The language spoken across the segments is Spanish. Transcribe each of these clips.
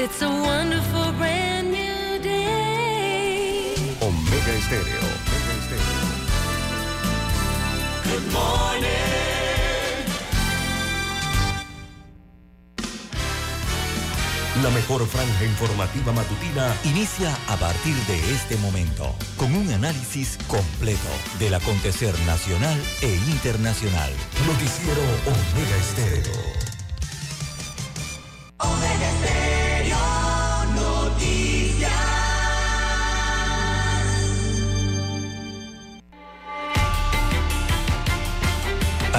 It's a wonderful brand new day. Omega Estéreo. Omega Estéreo. Good morning. La mejor franja informativa matutina inicia a partir de este momento con un análisis completo del acontecer nacional e internacional. Noticiero Omega Estéreo.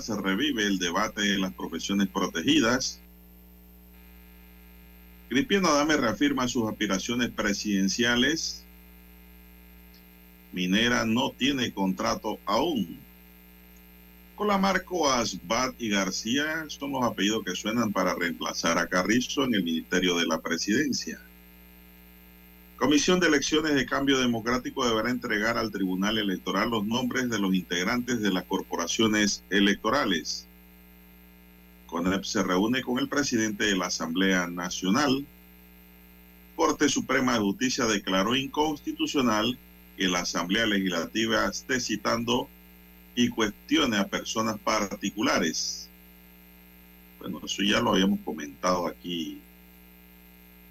Se revive el debate de las profesiones protegidas. Cristiano Adame reafirma sus aspiraciones presidenciales. Minera no tiene contrato aún. Colamarco, Asbat y García son los apellidos que suenan para reemplazar a Carrizo en el Ministerio de la Presidencia. Comisión de Elecciones de Cambio Democrático deberá entregar al Tribunal Electoral los nombres de los integrantes de las corporaciones electorales. CONEP se reúne con el presidente de la Asamblea Nacional. Corte Suprema de Justicia declaró inconstitucional que la Asamblea Legislativa esté citando y cuestione a personas particulares. Bueno, eso ya lo habíamos comentado aquí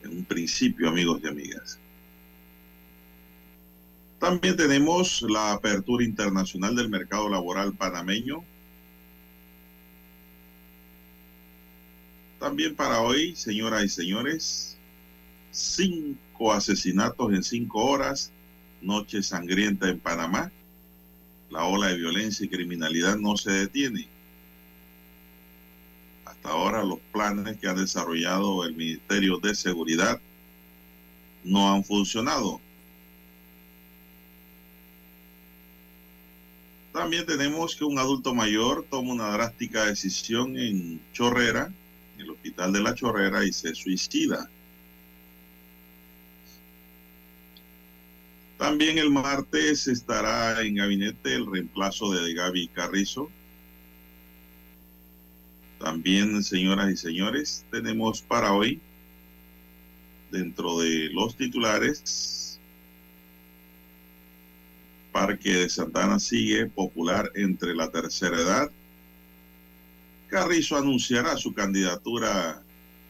en un principio, amigos y amigas. También tenemos la apertura internacional del mercado laboral panameño. También para hoy, señoras y señores, cinco asesinatos en cinco horas, noche sangrienta en Panamá. La ola de violencia y criminalidad no se detiene. Hasta ahora los planes que ha desarrollado el Ministerio de Seguridad no han funcionado. También tenemos que un adulto mayor toma una drástica decisión en Chorrera, en el hospital de la Chorrera, y se suicida. También el martes estará en gabinete el reemplazo de Gaby Carrizo. También, señoras y señores, tenemos para hoy, dentro de los titulares, Parque de Santana sigue popular entre la tercera edad. Carrizo anunciará su candidatura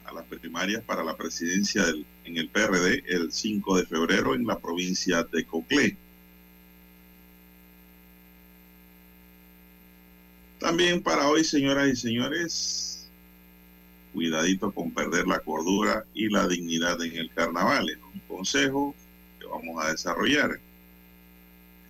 a las primarias para la presidencia en el PRD el 5 de febrero en la provincia de Coclé. También para hoy, señoras y señores, cuidadito con perder la cordura y la dignidad en el carnaval. Es un consejo que vamos a desarrollar.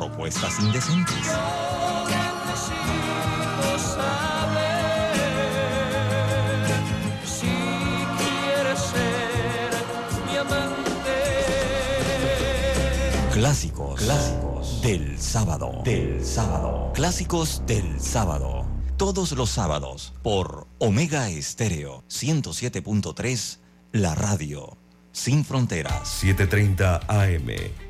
propuestas indecentes. Clásicos, clásicos del sábado, del sábado, clásicos del sábado. Todos los sábados por Omega Estéreo 107.3, la radio sin fronteras. 7:30 AM.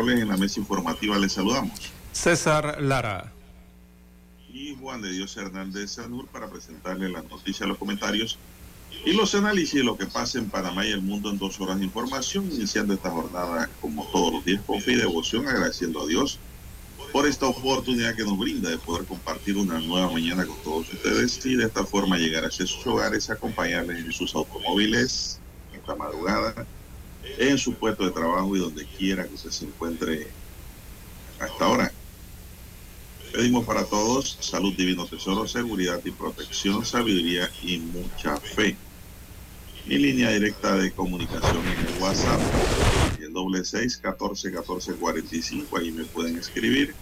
Controles. En la mesa informativa les saludamos. César Lara. Y Juan de Dios Hernández Sanur para presentarle las noticias, los comentarios y los análisis de lo que pasa en Panamá y el mundo en dos horas de información. Iniciando esta jornada como todos los días con fe y devoción, agradeciendo a Dios por esta oportunidad que nos brinda de poder compartir una nueva mañana con todos ustedes y de esta forma llegar hacia sus hogares, acompañarles en sus automóviles esta madrugada, en su puesto de trabajo y donde quiera que usted se encuentre a esta hora. Pedimos para todos salud, divino tesoro, seguridad y protección, sabiduría y mucha fe. Mi línea directa de comunicación en el WhatsApp, el doble seis catorce catorce cuarenta y cinco, ahí me pueden escribir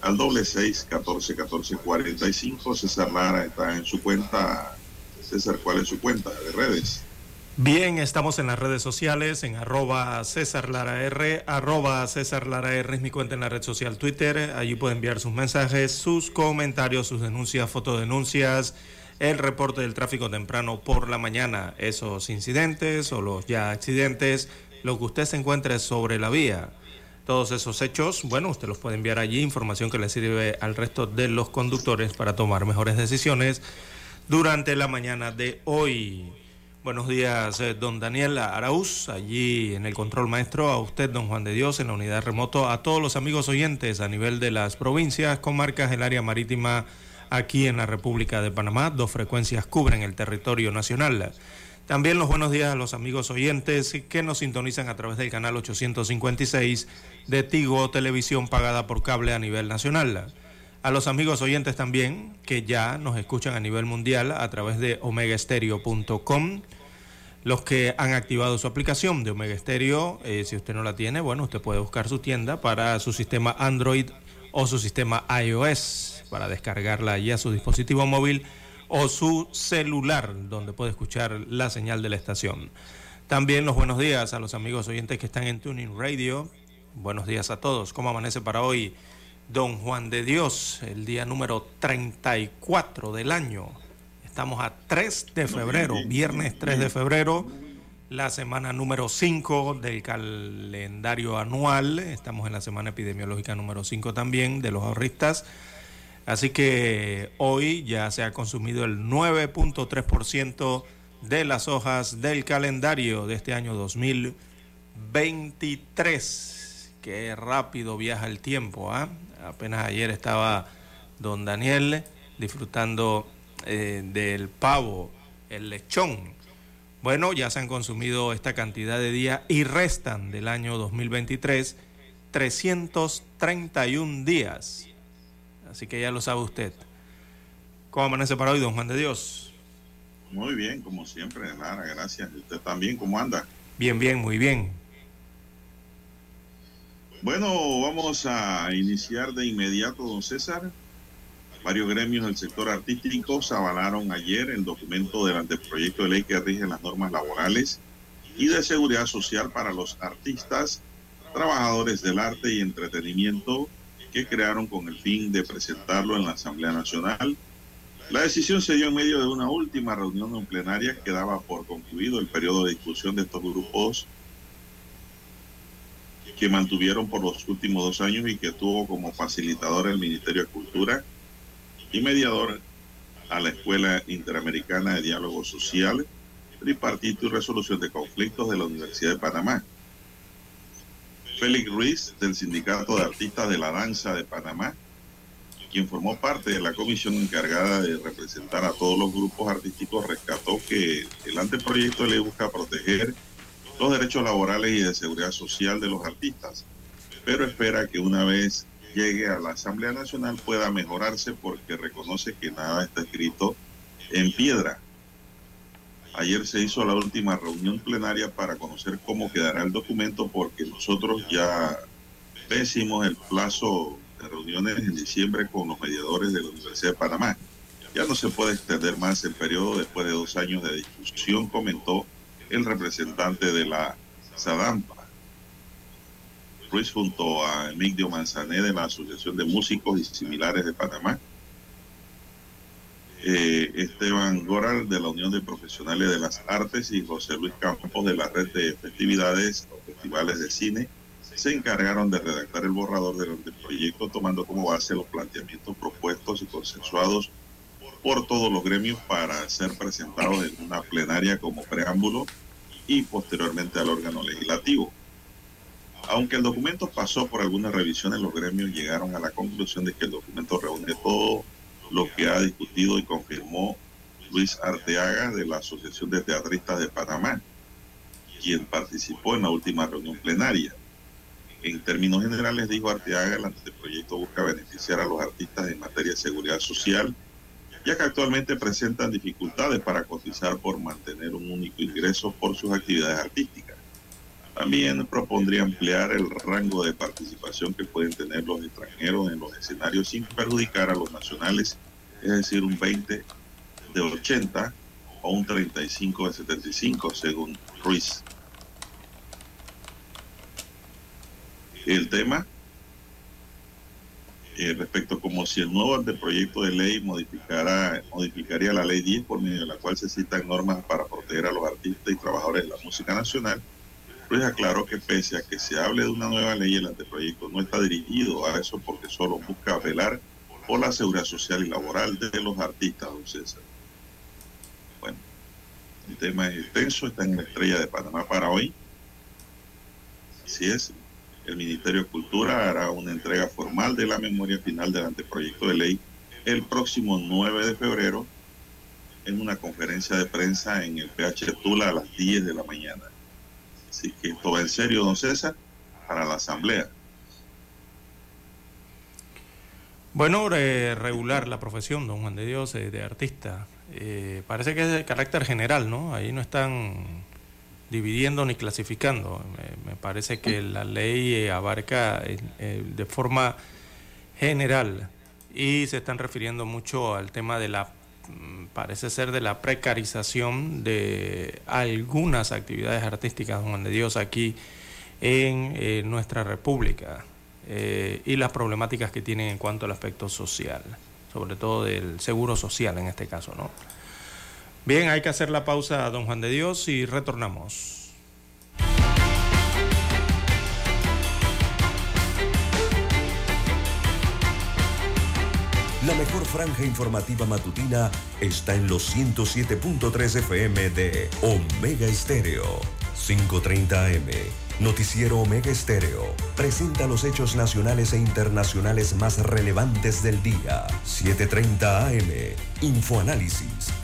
al doble seis catorce catorce cuarenta y cinco. César Lara está en su cuenta. César, ¿cuál es su cuenta de redes? Bien, estamos en las redes sociales, en arroba César Lara R, arroba César Lara R es mi cuenta en la red social Twitter. Allí puede enviar sus mensajes, sus comentarios, sus denuncias, fotodenuncias, el reporte del tráfico temprano por la mañana, esos incidentes o los ya accidentes, lo que usted se encuentre sobre la vía. Todos esos hechos, bueno, usted los puede enviar allí, información que le sirve al resto de los conductores para tomar mejores decisiones durante la mañana de hoy. Buenos días, eh, don Daniel Araúz, allí en el control maestro, a usted, don Juan de Dios, en la unidad remoto, a todos los amigos oyentes a nivel de las provincias, comarcas, el área marítima aquí en la República de Panamá. Dos frecuencias cubren el territorio nacional. También los buenos días a los amigos oyentes que nos sintonizan a través del canal 856 de Tigo Televisión pagada por cable a nivel nacional. A los amigos oyentes también que ya nos escuchan a nivel mundial a través de omegaestereo.com. Los que han activado su aplicación de Omega Stereo, eh, si usted no la tiene, bueno, usted puede buscar su tienda para su sistema Android o su sistema iOS para descargarla ya a su dispositivo móvil o su celular, donde puede escuchar la señal de la estación. También los buenos días a los amigos oyentes que están en Tuning Radio. Buenos días a todos. ¿Cómo amanece para hoy? Don Juan de Dios, el día número 34 del año. Estamos a 3 de febrero, viernes 3 de febrero, la semana número 5 del calendario anual. Estamos en la semana epidemiológica número 5 también de los ahorristas. Así que hoy ya se ha consumido el 9.3% de las hojas del calendario de este año 2023. Qué rápido viaja el tiempo, ¿ah? Apenas ayer estaba don Daniel disfrutando eh, del pavo, el lechón. Bueno, ya se han consumido esta cantidad de días y restan del año 2023 331 días. Así que ya lo sabe usted. ¿Cómo amanece para hoy, don Juan de Dios? Muy bien, como siempre, Lara, gracias. ¿Y usted también cómo anda? Bien, bien, muy bien. Bueno, vamos a iniciar de inmediato, don César. Varios gremios del sector artístico se avalaron ayer el documento del anteproyecto de ley que rige las normas laborales y de seguridad social para los artistas trabajadores del arte y entretenimiento que crearon con el fin de presentarlo en la Asamblea Nacional. La decisión se dio en medio de una última reunión en plenaria que daba por concluido el periodo de discusión de estos grupos que mantuvieron por los últimos dos años y que tuvo como facilitador el Ministerio de Cultura y mediador a la Escuela Interamericana de Diálogo Social, Tripartito y Resolución de Conflictos de la Universidad de Panamá. Félix Ruiz, del Sindicato de Artistas de la Danza de Panamá, quien formó parte de la comisión encargada de representar a todos los grupos artísticos, rescató que el anteproyecto ley busca proteger los derechos laborales y de seguridad social de los artistas, pero espera que una vez llegue a la Asamblea Nacional pueda mejorarse porque reconoce que nada está escrito en piedra. Ayer se hizo la última reunión plenaria para conocer cómo quedará el documento porque nosotros ya vencimos el plazo de reuniones en diciembre con los mediadores de la Universidad de Panamá. Ya no se puede extender más el periodo después de dos años de discusión, comentó el representante de la SADAMPA. Ruiz junto a Emilio Manzané de la Asociación de Músicos y Similares de Panamá, eh, Esteban Goral de la Unión de Profesionales de las Artes y José Luis Campos de la Red de Festividades o Festivales de Cine se encargaron de redactar el borrador del proyecto tomando como base los planteamientos propuestos y consensuados por todos los gremios para ser presentados en una plenaria como preámbulo y posteriormente al órgano legislativo. Aunque el documento pasó por algunas revisiones, los gremios llegaron a la conclusión de que el documento reúne todo lo que ha discutido y confirmó Luis Arteaga de la Asociación de Teatristas de Panamá, quien participó en la última reunión plenaria. En términos generales, dijo Arteaga, el anteproyecto busca beneficiar a los artistas en materia de seguridad social, ya que actualmente presentan dificultades para cotizar por mantener un único ingreso por sus actividades artísticas. También propondría ampliar el rango de participación que pueden tener los extranjeros en los escenarios sin perjudicar a los nacionales, es decir, un 20 de 80 o un 35 de 75, según Ruiz. El tema eh, respecto como si el nuevo anteproyecto de ley modificara, modificaría la ley 10 por medio de la cual se citan normas para proteger a los artistas y trabajadores de la música nacional, Ruiz aclaró que pese a que se hable de una nueva ley, el anteproyecto no está dirigido a eso porque solo busca velar por la seguridad social y laboral de los artistas, don César. Bueno, el tema es extenso, está en la estrella de Panamá para hoy. Así es, el Ministerio de Cultura hará una entrega formal de la memoria final del anteproyecto de ley el próximo 9 de febrero en una conferencia de prensa en el PH Tula a las 10 de la mañana. Así que esto va en serio, don César, para la Asamblea. Bueno, eh, regular la profesión, don Juan de Dios, eh, de artista. Eh, parece que es de carácter general, ¿no? Ahí no están dividiendo ni clasificando. Me, parece que la ley eh, abarca eh, de forma general y se están refiriendo mucho al tema de la, mm, parece ser de la precarización de algunas actividades artísticas, Juan de Dios, aquí en eh, nuestra República y las problemáticas que tienen en cuanto al aspecto social, sobre todo del seguro social en este caso, ¿no? Bien, hay que hacer la pausa, don Juan de Dios, y retornamos. La mejor franja informativa matutina está en los 107.3 FM de Omega Estéreo, 530 AM. Noticiero Omega Estéreo presenta los hechos nacionales e internacionales más relevantes del día. 730 AM. Infoanálisis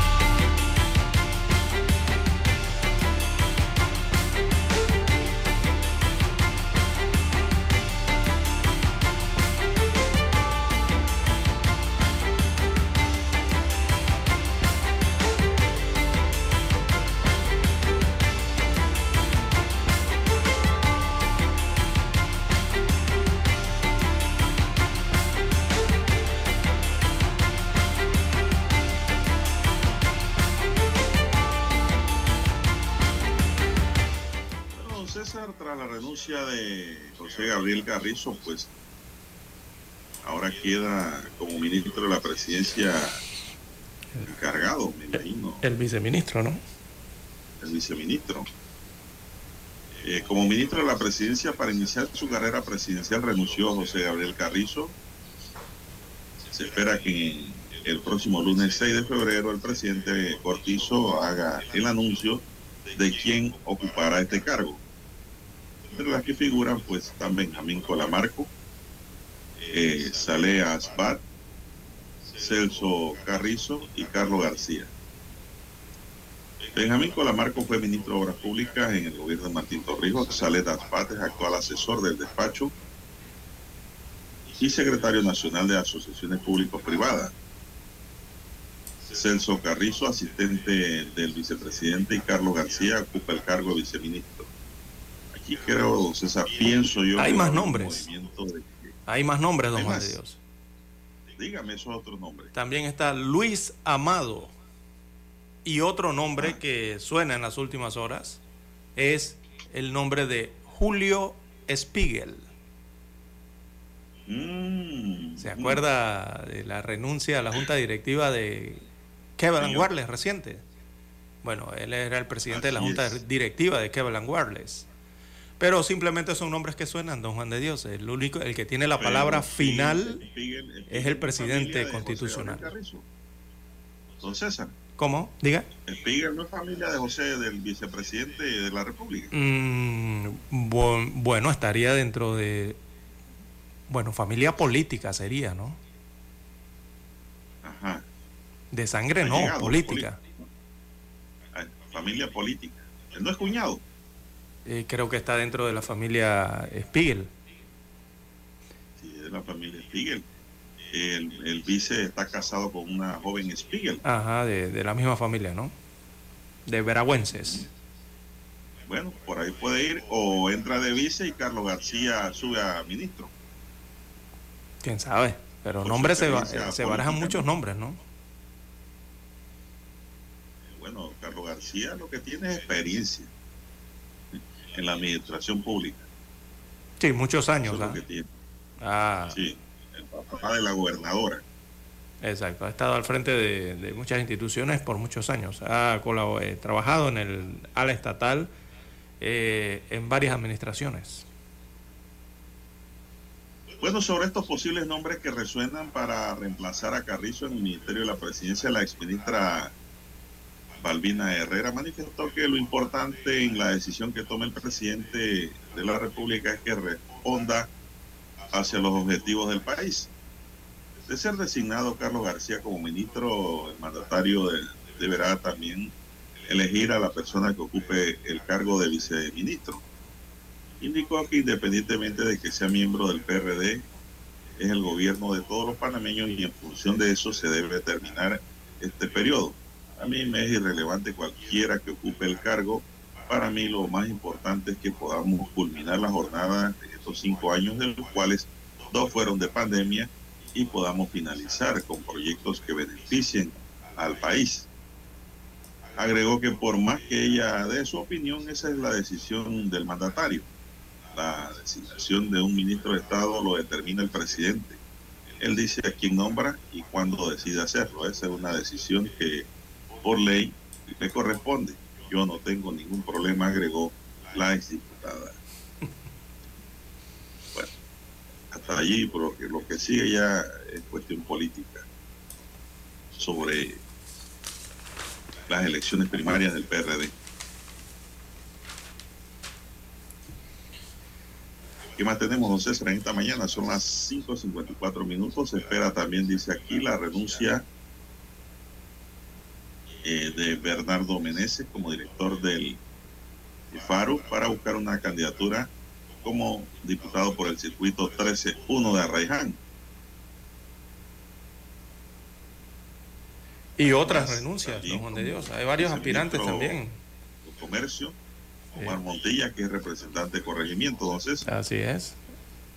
Renuncia de José Gabriel Carrizo, pues ahora queda como ministro de la presidencia encargado, me imagino, El viceministro, ¿no? el viceministro. Eh, como ministro de la presidencia, para iniciar su carrera presidencial, renunció José Gabriel Carrizo. Se espera que el próximo lunes 6 de febrero el presidente Cortizo haga el anuncio de quién ocupará este cargo. Entre las que figuran, pues, están Benjamín Colamarco, eh, Saleh Asbat, Celso Carrizo y Carlos García. Benjamín Colamarco fue ministro de Obras Públicas en el gobierno de Martín Torrijos. Saleh Asbat es actual asesor del despacho y secretario nacional de asociaciones público-privadas. Celso Carrizo, asistente del vicepresidente, y Carlos García ocupa el cargo de viceministro. Aquí creo, César, pienso yo. Hay más nombres. de- Hay más nombres, don Juan de Dios. Dígame esos otros nombres. También está Luis Amado. Y otro nombre Ah. que suena en las últimas horas es el nombre de Julio Spiegel. Mm, ¿Se acuerda de la renuncia a la junta directiva de Kevin. Wireless reciente? Bueno, él era el presidente de la junta es. directiva de Kevin Wireless. Pero simplemente son nombres que suenan, don Juan de Dios. El único, el que tiene la palabra final Spiegel- Spiegel es el es presidente de constitucional. Don César, ¿Cómo? Diga. Spiegel no es familia de José, del vicepresidente de la República. Mm, bu- bueno, estaría dentro de. Bueno, familia política sería, ¿no? Ajá. De sangre no, política. Familia política. Él no es cuñado. Eh, creo que está dentro de la familia Spiegel. Sí, de la familia Spiegel. El, el vice está casado con una joven Spiegel. Ajá, de, de la misma familia, ¿no? De veragüenses. Bueno, por ahí puede ir o entra de vice y Carlos García sube a ministro. ¿Quién sabe? Pero nombres se, experiencia se barajan muchos ¿no? nombres, ¿no? Bueno, Carlos García lo que tiene es experiencia en la administración pública. Sí, muchos Eso años. lo ¿ah? que tiene. Ah, Sí, el papá de la gobernadora. exacto. Ha estado al frente de, de muchas instituciones por muchos años. Ha eh, trabajado en el ala estatal eh, en varias administraciones. Bueno, sobre estos posibles nombres que resuenan para reemplazar a Carrizo en el Ministerio de la Presidencia, la exministra Balbina Herrera manifestó que lo importante en la decisión que tome el presidente de la República es que responda hacia los objetivos del país. De ser designado Carlos García como ministro, el mandatario de- deberá también elegir a la persona que ocupe el cargo de viceministro. indicó que independientemente de que sea miembro del PRD, es el gobierno de todos los panameños y en función de eso se debe terminar este periodo. A mí me es irrelevante cualquiera que ocupe el cargo. Para mí lo más importante es que podamos culminar la jornada de estos cinco años, de los cuales dos fueron de pandemia, y podamos finalizar con proyectos que beneficien al país. Agregó que por más que ella dé su opinión, esa es la decisión del mandatario. La designación de un ministro de Estado lo determina el presidente. Él dice a quién nombra y cuándo decide hacerlo. Esa es una decisión que por ley le corresponde. Yo no tengo ningún problema, agregó la exdiputada. Bueno, hasta allí, porque lo que sigue ya es cuestión política sobre las elecciones primarias del PRD. ¿Qué más tenemos, don César, en esta mañana? Son las 5.54 minutos. Se espera también, dice aquí, la renuncia eh, de Bernardo Meneses como director del FARO para buscar una candidatura como diputado por el circuito 13-1 de Arraiján. Y otras renuncias, don Juan de Dios. Hay varios aspirantes también. Comercio, Omar Montilla, que es representante de corregimiento, César. Así es.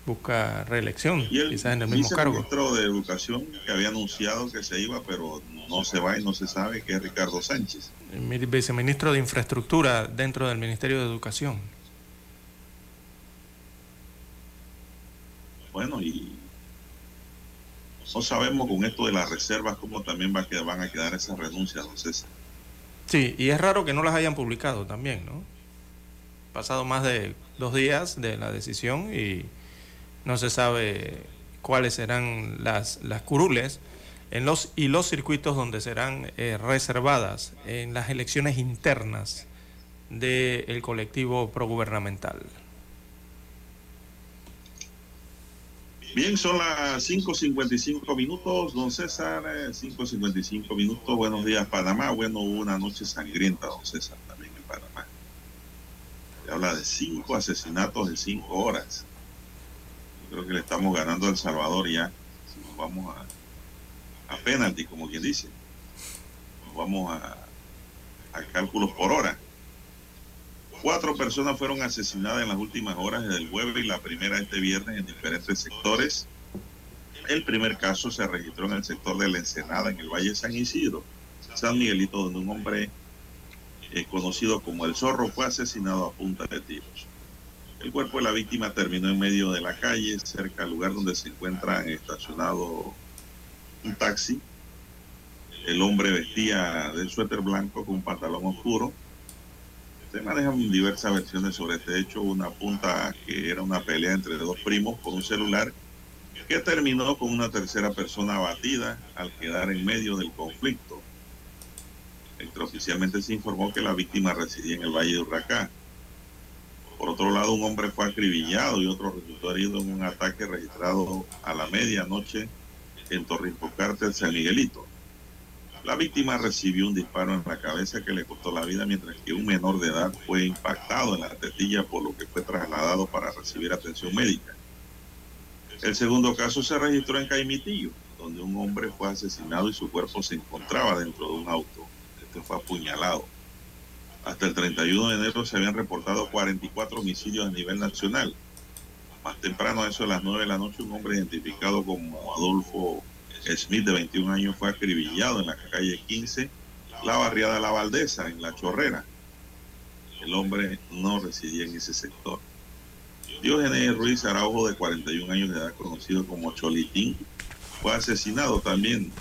Busca reelección, Y el quizás en el mismo cargo. ministro de Educación que había anunciado que se iba, pero no se va y no se sabe, que es Ricardo Sánchez. El mi- viceministro de Infraestructura dentro del Ministerio de Educación. Bueno, y no sabemos con esto de las reservas cómo también va a quedar- van a quedar esas renuncias, don César. Sí, y es raro que no las hayan publicado también, ¿no? Pasado más de dos días de la decisión y no se sabe cuáles serán las, las curules en los, y los circuitos donde serán eh, reservadas en las elecciones internas del colectivo progubernamental. Bien, son las 5.55 minutos, don César, eh, 5.55 minutos. Buenos días, Panamá. Bueno, una noche sangrienta, don César, también en Panamá. Se habla de cinco asesinatos en cinco horas. Creo que le estamos ganando a El Salvador ya. Si nos vamos a, a penalty, como quien dice. Nos vamos a, a cálculos por hora. Cuatro personas fueron asesinadas en las últimas horas desde el jueves y la primera este viernes en diferentes sectores. El primer caso se registró en el sector de la Ensenada, en el Valle San Isidro, San Miguelito, donde un hombre eh, conocido como el Zorro fue asesinado a punta de tiros. El cuerpo de la víctima terminó en medio de la calle, cerca del lugar donde se encuentra estacionado un taxi. El hombre vestía de suéter blanco con pantalón oscuro se manejan diversas versiones sobre este hecho. Una punta que era una pelea entre dos primos por un celular que terminó con una tercera persona abatida al quedar en medio del conflicto. Extraoficialmente se informó que la víctima residía en el Valle de Urracá. Por otro lado, un hombre fue acribillado y otro resultó herido en un ataque registrado a la medianoche en Torrijocarte, San Miguelito. La víctima recibió un disparo en la cabeza que le costó la vida, mientras que un menor de edad fue impactado en la tetilla, por lo que fue trasladado para recibir atención médica. El segundo caso se registró en Caimitillo, donde un hombre fue asesinado y su cuerpo se encontraba dentro de un auto. Este fue apuñalado. Hasta el 31 de enero se habían reportado 44 homicidios a nivel nacional. Más temprano, a eso de las 9 de la noche, un hombre identificado como Adolfo Smith, de 21 años, fue acribillado en la calle 15, la barriada La Valdesa, en La Chorrera. El hombre no residía en ese sector. Diógenes Ruiz Araujo, de 41 años de edad, conocido como Cholitín, fue asesinado también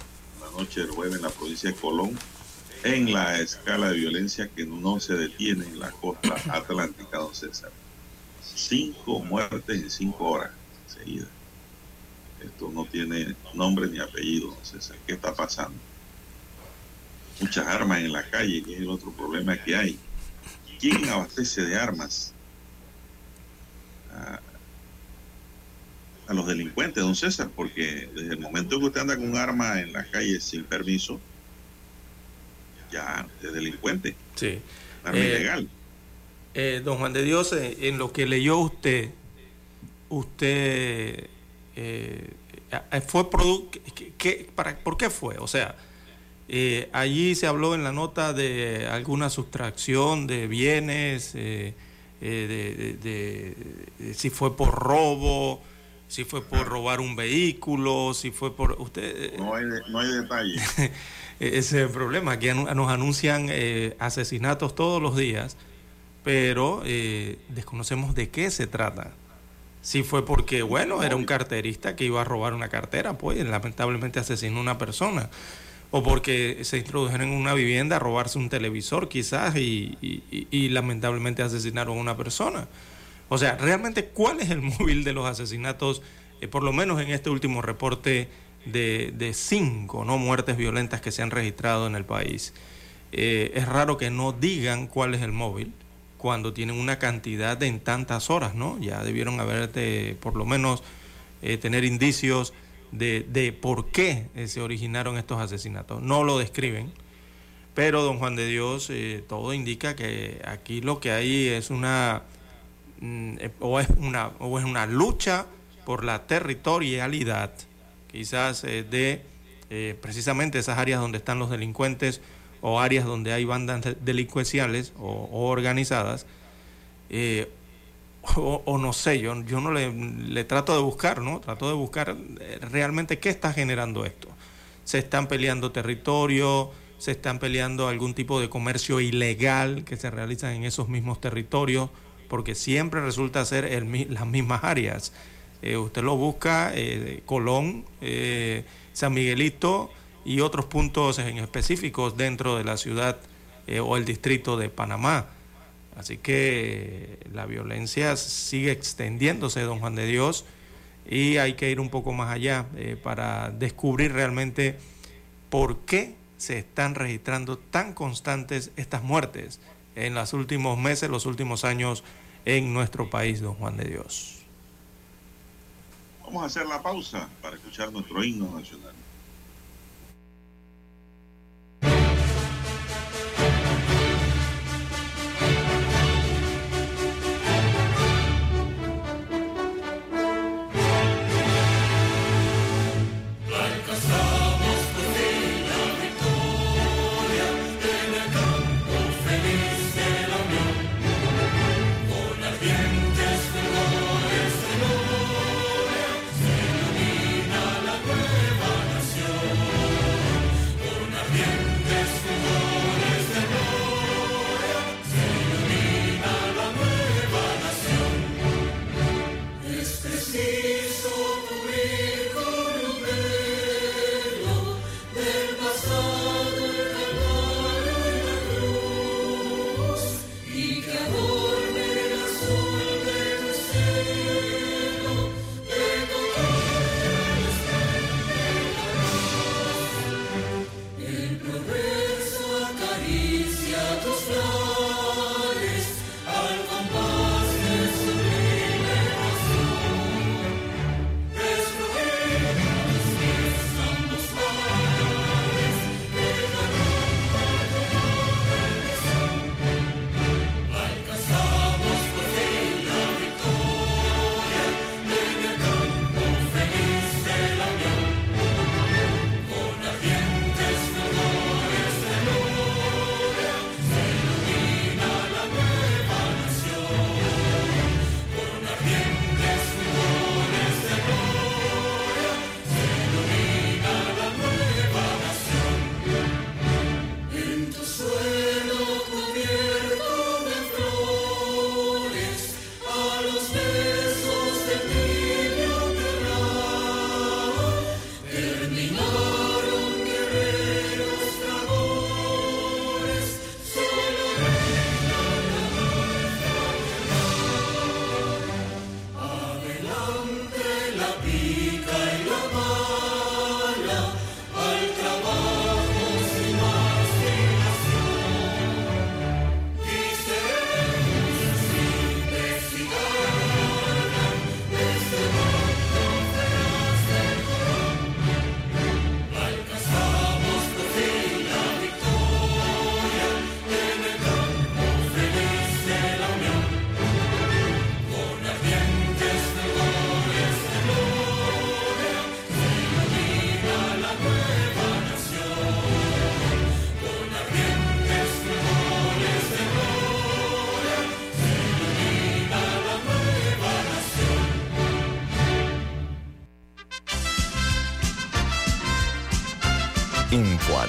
la noche del jueves en la provincia de Colón, en la escala de violencia que no se detiene en la costa atlántica, don César. Cinco muertes en cinco horas seguidas. Esto no tiene nombre ni apellido, don César. ¿Qué está pasando? Muchas armas en la calle, que es el otro problema que hay. ¿Quién abastece de armas a, a los delincuentes, don César? Porque desde el momento que usted anda con un arma en la calle sin permiso, ya es delincuente, Sí. arma Eh, ilegal. Eh, don Juan de Dios, eh, en lo que leyó usted, usted eh, fue producto, ¿por qué fue? O sea, allí se habló en la nota de alguna sustracción de bienes, de, si fue por robo, si fue por robar un vehículo, si fue por... usted No hay, no hay detalle. ese es el problema, que nos anuncian asesinatos todos los días pero eh, desconocemos de qué se trata. Si fue porque, bueno, era un carterista que iba a robar una cartera, pues lamentablemente asesinó a una persona. O porque se introdujeron en una vivienda a robarse un televisor quizás y, lamentablemente asesinaron a una persona. O sea, realmente, ¿cuál es el móvil de los asesinatos, eh, por lo menos en este último reporte de, cinco ¿no? muertes violentas que se han registrado en el país? Eh, es raro que no digan cuál es el móvil cuando tienen una cantidad de en tantas horas, ¿no? Ya debieron haber por lo menos eh, tener indicios de, por qué eh, se originaron estos asesinatos. No lo describen, pero don Juan de Dios, todo indica que aquí lo que hay es una, mm, o, es una o es una lucha por la territorialidad, quizás de precisamente esas áreas donde están los delincuentes o áreas donde hay bandas delincuenciales o, organizadas, eh, o, no sé, yo, yo no le, trato de buscar, ¿no? Trato de buscar eh, realmente qué está generando esto. Se están peleando territorio, se están peleando algún tipo de comercio ilegal que se realiza en esos mismos territorios, porque siempre resulta ser las mismas áreas. Eh, usted lo busca, Colón, San Miguelito, y otros puntos en específicos dentro de la ciudad eh, o el distrito de Panamá. Así que la violencia sigue extendiéndose, don Juan de Dios, y hay que ir un poco más allá eh, para descubrir realmente por qué se están registrando tan constantes estas muertes en los últimos meses, los últimos años en nuestro país, don Juan de Dios. Vamos a hacer la pausa para escuchar nuestro himno nacional.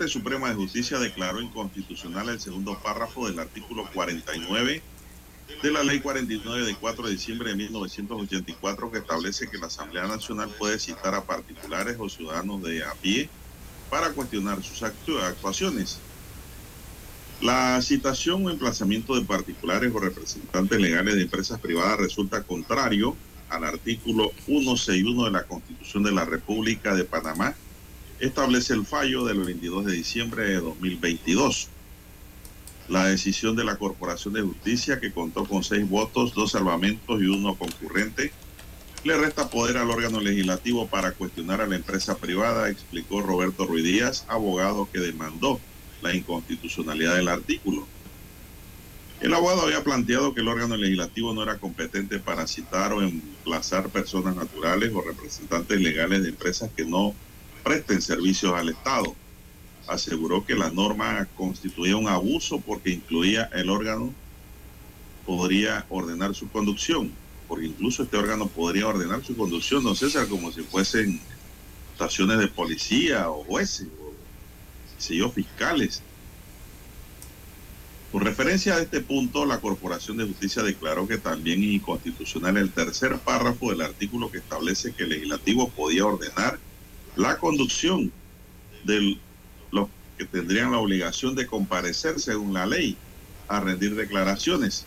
Corte Suprema de Justicia declaró inconstitucional el segundo párrafo del artículo 49 de la Ley 49 de 4 de diciembre de 1984 que establece que la Asamblea Nacional puede citar a particulares o ciudadanos de a pie para cuestionar sus actu- actuaciones. La citación o emplazamiento de particulares o representantes legales de empresas privadas resulta contrario al artículo 161 de la Constitución de la República de Panamá, establece el fallo del 22 de diciembre de 2022. La decisión de la Corporación de Justicia, que contó con seis votos, dos salvamentos y uno concurrente, le resta poder al órgano legislativo para cuestionar a la empresa privada, explicó Roberto Ruiz Díaz, abogado que demandó la inconstitucionalidad del artículo. El abogado había planteado que el órgano legislativo no era competente para citar o emplazar personas naturales o representantes legales de empresas que no presten servicios al Estado. Aseguró que la norma constituía un abuso porque incluía el órgano podría ordenar su conducción, porque incluso este órgano podría ordenar su conducción, don César, como si fuesen estaciones de policía o jueces o yo, fiscales. Por referencia a este punto, la Corporación de Justicia declaró que también inconstitucional el tercer párrafo del artículo que establece que el legislativo podía ordenar la conducción de los que tendrían la obligación de comparecer según la ley a rendir declaraciones.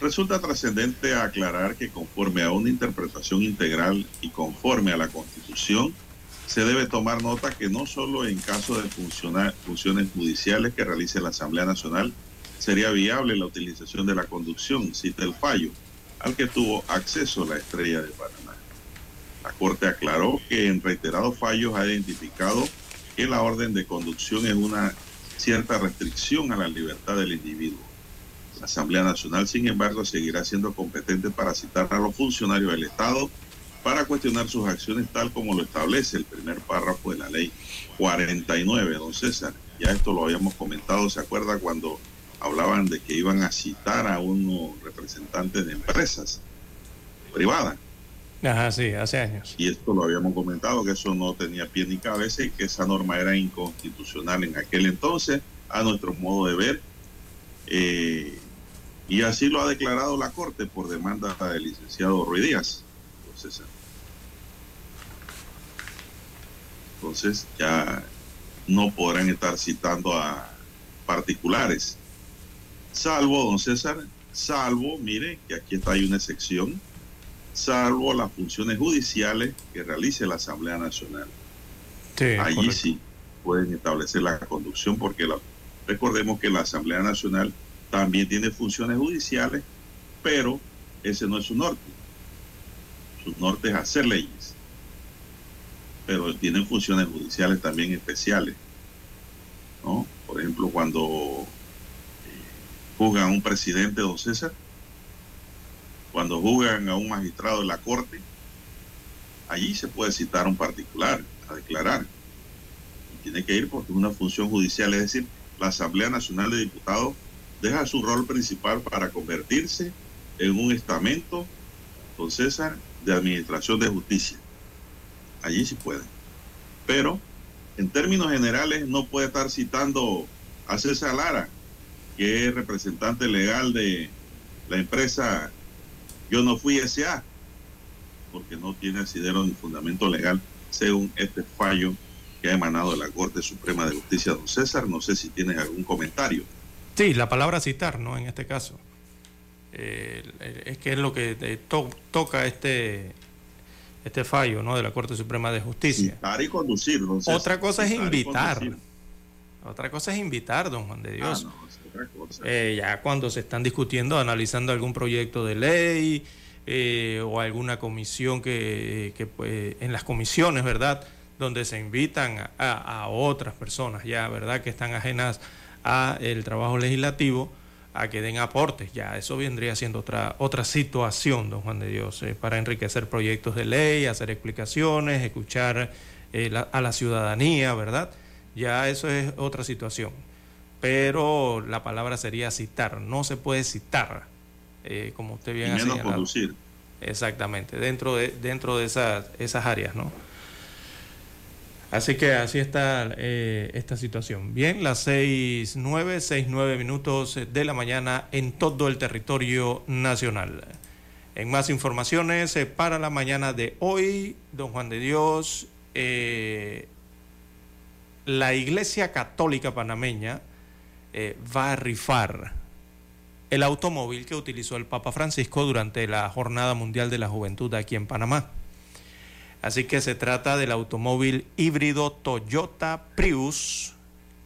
Resulta trascendente aclarar que conforme a una interpretación integral y conforme a la Constitución, se debe tomar nota que no solo en caso de funciones judiciales que realice la Asamblea Nacional sería viable la utilización de la conducción, cita el fallo, al que tuvo acceso la estrella de Panamá. La Corte aclaró que en reiterados fallos ha identificado que la orden de conducción es una cierta restricción a la libertad del individuo. La Asamblea Nacional, sin embargo, seguirá siendo competente para citar a los funcionarios del Estado para cuestionar sus acciones tal como lo establece el primer párrafo de la ley 49, don César. Ya esto lo habíamos comentado, ¿se acuerda cuando hablaban de que iban a citar a unos representantes de empresas privadas? Ajá, sí, hace años. Y esto lo habíamos comentado, que eso no tenía pie ni cabeza y que esa norma era inconstitucional en aquel entonces, a nuestro modo de ver. Eh, y así lo ha declarado la Corte por demanda del licenciado Ruiz Díaz. Entonces, entonces ya no podrán estar citando a particulares. Salvo, don César, salvo, mire, que aquí está hay una excepción, salvo las funciones judiciales que realice la Asamblea Nacional. Sí, Allí correcto. sí pueden establecer la conducción porque la- recordemos que la Asamblea Nacional también tiene funciones judiciales, pero ese no es su norte. Su norte es hacer leyes, pero tienen funciones judiciales también especiales. ¿no? Por ejemplo, cuando eh, juzgan a un presidente, don César, cuando juzgan a un magistrado de la corte, allí se puede citar a un particular a declarar. Y tiene que ir porque es una función judicial, es decir, la Asamblea Nacional de Diputados deja su rol principal para convertirse en un estamento, don César, de administración de justicia. Allí sí puede. Pero, en términos generales, no puede estar citando a César Lara, que es representante legal de la empresa Yo no fui SA, porque no tiene asidero ni fundamento legal, según este fallo que ha emanado de la Corte Suprema de Justicia, don César. No sé si tienes algún comentario. Sí, la palabra citar, ¿no? En este caso. Eh, es que es lo que eh, toca este este fallo ¿no? de la Corte Suprema de Justicia. Citar y conducir. Otra cosa es invitar. Otra cosa es invitar, don Juan de Dios. Ah, eh, ya cuando se están discutiendo, analizando algún proyecto de ley o alguna comisión que, que pues, en las comisiones, ¿verdad? Donde se invitan a, otras personas ya, ¿verdad? Que están ajenas a el trabajo legislativo a que den aportes. Ya eso vendría siendo otra, otra situación, don Juan de Dios, eh, para enriquecer proyectos de ley, hacer explicaciones, escuchar eh, a la ciudadanía, ¿verdad? Ya eso es otra situación. Pero la palabra sería citar, no se puede citar, eh, como usted bien ha señalado. Exactamente, dentro de, dentro de esas, esas áreas, ¿no? Así que así está eh, esta situación. Bien, las seis nueve, seis nueve minutos de la mañana en todo el territorio nacional. En más informaciones eh, para la mañana de hoy, don Juan de Dios, eh, la Iglesia Católica Panameña va a rifar el automóvil que utilizó el Papa Francisco durante la Jornada Mundial de la Juventud aquí en Panamá. Así que se trata del automóvil híbrido Toyota Prius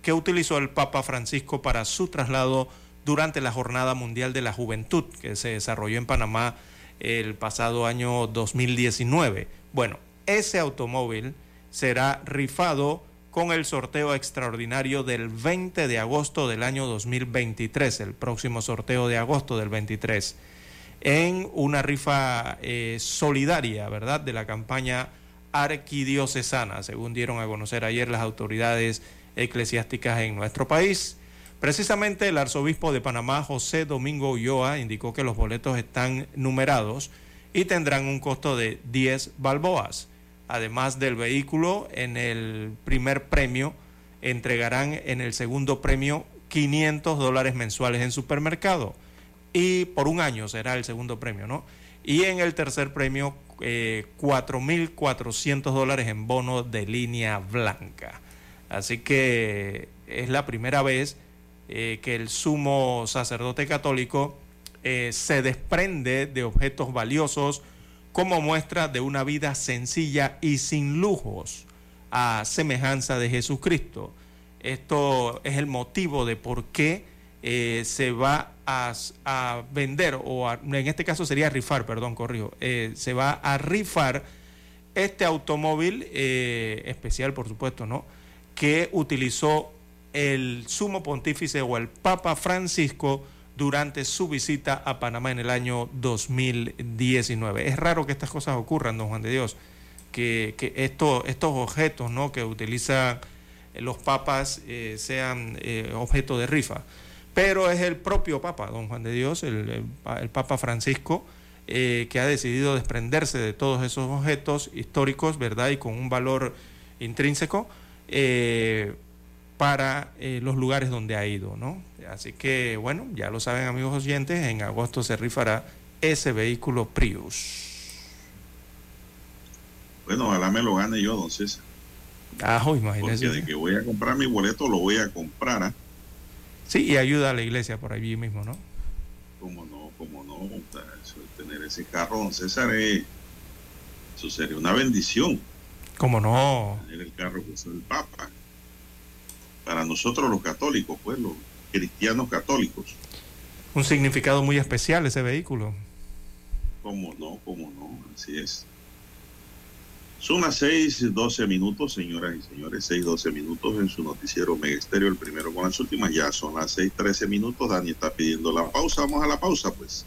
que utilizó el Papa Francisco para su traslado durante la Jornada Mundial de la Juventud que se desarrolló en Panamá el pasado año 2019. Bueno, ese automóvil será rifado con el sorteo extraordinario del 20 de agosto del año 2023, el próximo sorteo de agosto del 23 en una rifa eh, solidaria, ¿verdad?, de la campaña arquidiocesana, según dieron a conocer ayer las autoridades eclesiásticas en nuestro país. Precisamente el arzobispo de Panamá, José Domingo Ulloa, indicó que los boletos están numerados y tendrán un costo de 10 balboas. Además del vehículo, en el primer premio entregarán en el segundo premio 500 dólares mensuales en supermercado y por un año será el segundo premio, ¿no? Y en el tercer premio, eh, 4.400 dólares en bono de línea blanca. Así que es la primera vez eh, que el sumo sacerdote católico eh, se desprende de objetos valiosos como muestra de una vida sencilla y sin lujos, a semejanza de Jesucristo. Esto es el motivo de por qué eh, se va a, vender, o en este caso sería rifar, perdón, corrijo, eh, se va a rifar este automóvil eh, especial, por supuesto, ¿no? Que utilizó el sumo pontífice o el Papa Francisco durante su visita a Panamá en el año 2019. Es raro que estas cosas ocurran, don Juan de Dios, que, que estos objetos ¿no? que utilizan los papas eh, sean objeto de rifa pero es el propio Papa, don Juan de Dios, el, Papa Francisco, eh, que ha decidido desprenderse de todos esos objetos históricos, ¿verdad? Y con un valor intrínseco eh, para eh, los lugares donde ha ido, ¿no? Así que, bueno, ya lo saben amigos oyentes, en agosto se rifará ese vehículo Prius. Bueno, ojalá me lo gane yo, don César. Ah, imagínese. Porque de que voy a comprar mi boleto, lo voy a comprar. ¿ah? Sí, y ayuda a la iglesia por allí mismo, ¿no? Como no, como no, tener ese carro, don César, eh, eso sería una bendición. ¿Cómo no? Tener el carro que es el Papa. Para nosotros los católicos, pues los cristianos católicos. Un significado muy especial ese vehículo. ¿Cómo no? ¿Cómo no? Así es. Son las 6:12 minutos, señoras y señores, 6:12 minutos en su noticiero Megesterio, el primero con las últimas. Ya son las 6:13 minutos. Dani está pidiendo la pausa. Vamos a la pausa, pues.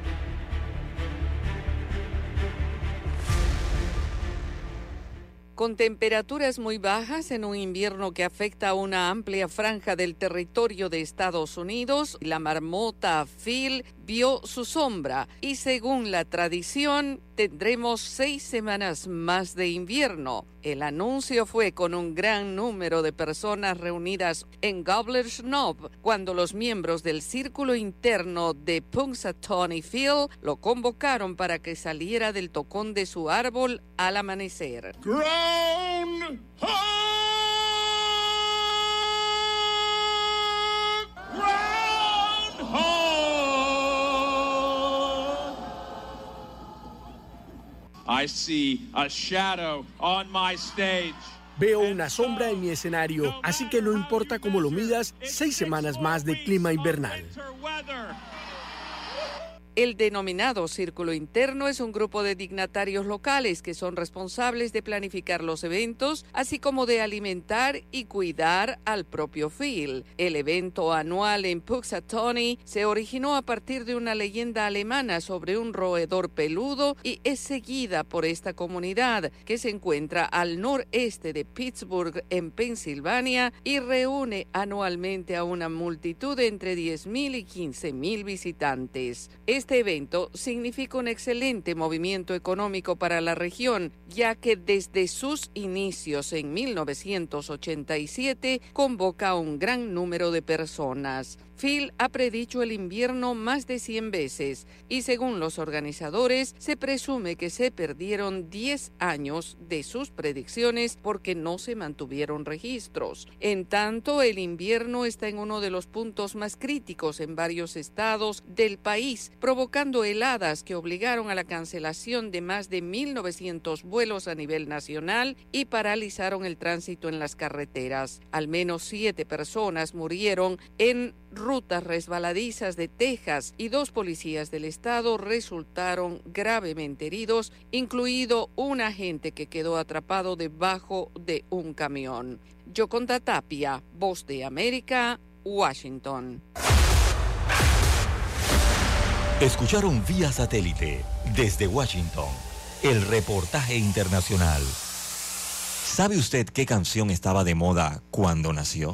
Con temperaturas muy bajas en un invierno que afecta a una amplia franja del territorio de Estados Unidos, la marmota Phil vio su sombra y según la tradición tendremos seis semanas más de invierno. El anuncio fue con un gran número de personas reunidas en Gobbler's Knob cuando los miembros del círculo interno de Punxsutawney Phil lo convocaron para que saliera del tocón de su árbol al amanecer. I see a shadow on my stage. Veo una sombra en mi escenario, así que no importa cómo lo midas, seis semanas más de clima invernal. El denominado Círculo Interno es un grupo de dignatarios locales que son responsables de planificar los eventos, así como de alimentar y cuidar al propio Phil. El evento anual en Puxatony se originó a partir de una leyenda alemana sobre un roedor peludo y es seguida por esta comunidad que se encuentra al noreste de Pittsburgh, en Pensilvania, y reúne anualmente a una multitud de entre 10.000 y 15.000 visitantes. Este evento significa un excelente movimiento económico para la región, ya que desde sus inicios en 1987 convoca a un gran número de personas. Phil ha predicho el invierno más de 100 veces y según los organizadores se presume que se perdieron 10 años de sus predicciones porque no se mantuvieron registros. En tanto, el invierno está en uno de los puntos más críticos en varios estados del país, provocando heladas que obligaron a la cancelación de más de 1.900 vuelos a nivel nacional y paralizaron el tránsito en las carreteras. Al menos siete personas murieron en rutas resbaladizas de Texas y dos policías del estado resultaron gravemente heridos, incluido un agente que quedó atrapado debajo de un camión. Yoconda Tapia, Voz de América, Washington. Escucharon vía satélite desde Washington el reportaje internacional. ¿Sabe usted qué canción estaba de moda cuando nació?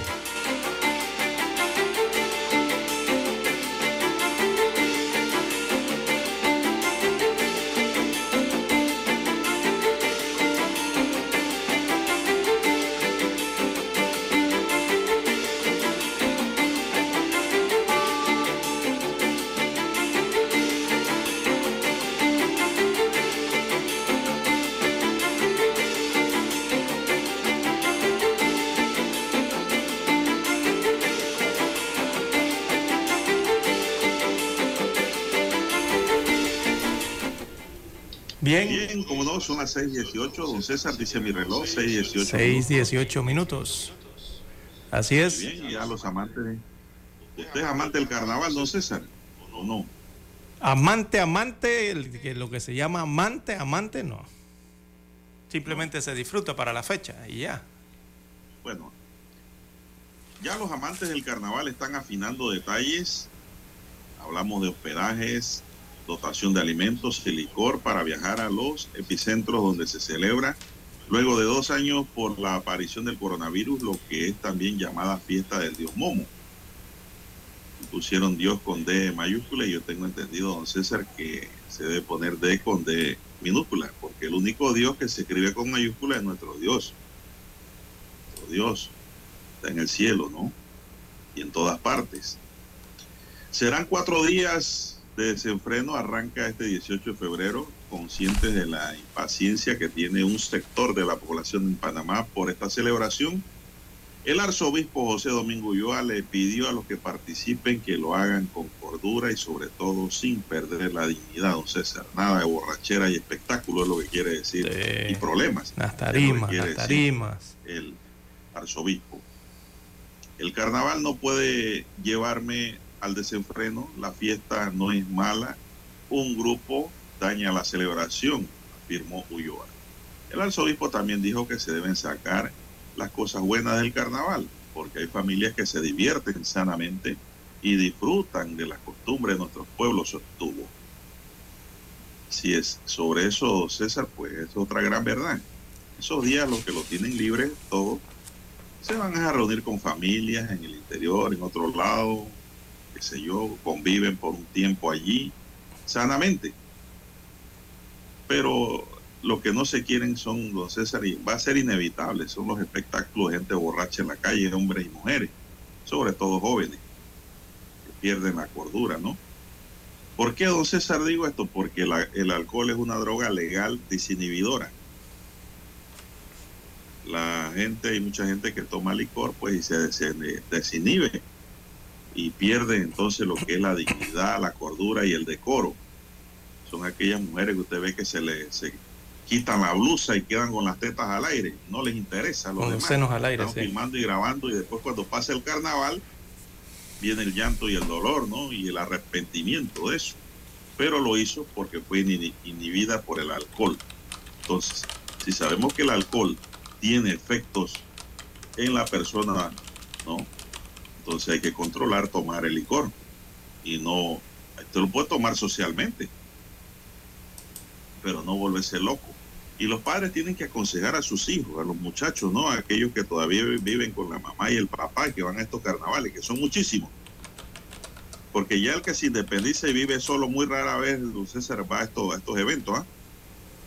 No, son las 6.18. Don César dice mi reloj, 6.18. 6.18 minutos. Así es. Bien, y ya los amantes. ¿Usted es amante del carnaval, don César? ¿O no? Amante, amante, el que- lo que se llama amante, amante, no. Simplemente se disfruta para la fecha y ya. Bueno, ya los amantes del carnaval están afinando detalles. Hablamos de hospedajes, dotación de alimentos y licor para viajar a los epicentros donde se celebra, luego de dos años por la aparición del coronavirus, lo que es también llamada fiesta del dios Momo. pusieron Dios con D mayúscula y yo tengo entendido, don César, que se debe poner D con D minúscula, porque el único Dios que se escribe con mayúscula es nuestro Dios. Nuestro Dios está en el cielo, ¿no? Y en todas partes. Serán cuatro días desenfreno, arranca este 18 de febrero, conscientes de la impaciencia que tiene un sector de la población en Panamá por esta celebración el arzobispo José Domingo Ulloa le pidió a los que participen que lo hagan con cordura y sobre todo sin perder la dignidad, don César. Nada de borrachera y espectáculo es lo que quiere decir. Y problemas. Las tarimas, las tarimas. El arzobispo. El carnaval no puede llevarme al desenfreno, la fiesta no es mala, un grupo daña la celebración, afirmó Ulloa. El arzobispo también dijo que se deben sacar las cosas buenas del carnaval, porque hay familias que se divierten sanamente y disfrutan de las costumbres de nuestros pueblos, sostuvo. Si es sobre eso, César, pues es otra gran verdad. Esos días los que lo tienen libre, todos, se van a reunir con familias en el interior, en otro lado, qué sé yo, conviven por un tiempo allí, sanamente. Pero lo que no se quieren son, don César, y va a ser inevitable, son los espectáculos de gente borracha en la calle, hombres y mujeres, sobre todo jóvenes, que pierden la cordura, ¿no? ¿Por qué, don César, digo esto? Porque el alcohol es una droga legal desinhibidora. La gente, hay mucha gente que toma licor, pues, y se, se desinhibe y pierde entonces lo que es la dignidad, la cordura y el decoro. Son aquellas mujeres que usted ve que se le se quitan la blusa y quedan con las tetas al aire. No les interesa. Con los senos al aire. Están filmando y grabando y después cuando pasa el carnaval viene el llanto y el dolor, ¿no? Y el arrepentimiento de eso. Pero lo hizo porque fue inhibida por el alcohol. Entonces, si sabemos que el alcohol tiene efectos en la persona, ¿no? Entonces hay que controlar tomar el licor. Y no, te lo puede tomar socialmente, pero no volverse loco. Y los padres tienen que aconsejar a sus hijos, a los muchachos, ¿no? A aquellos que todavía viven con la mamá y el papá que van a estos carnavales, que son muchísimos. Porque ya el que se independiza y vive solo muy rara vez, César, va a estos, a estos eventos, ¿ah?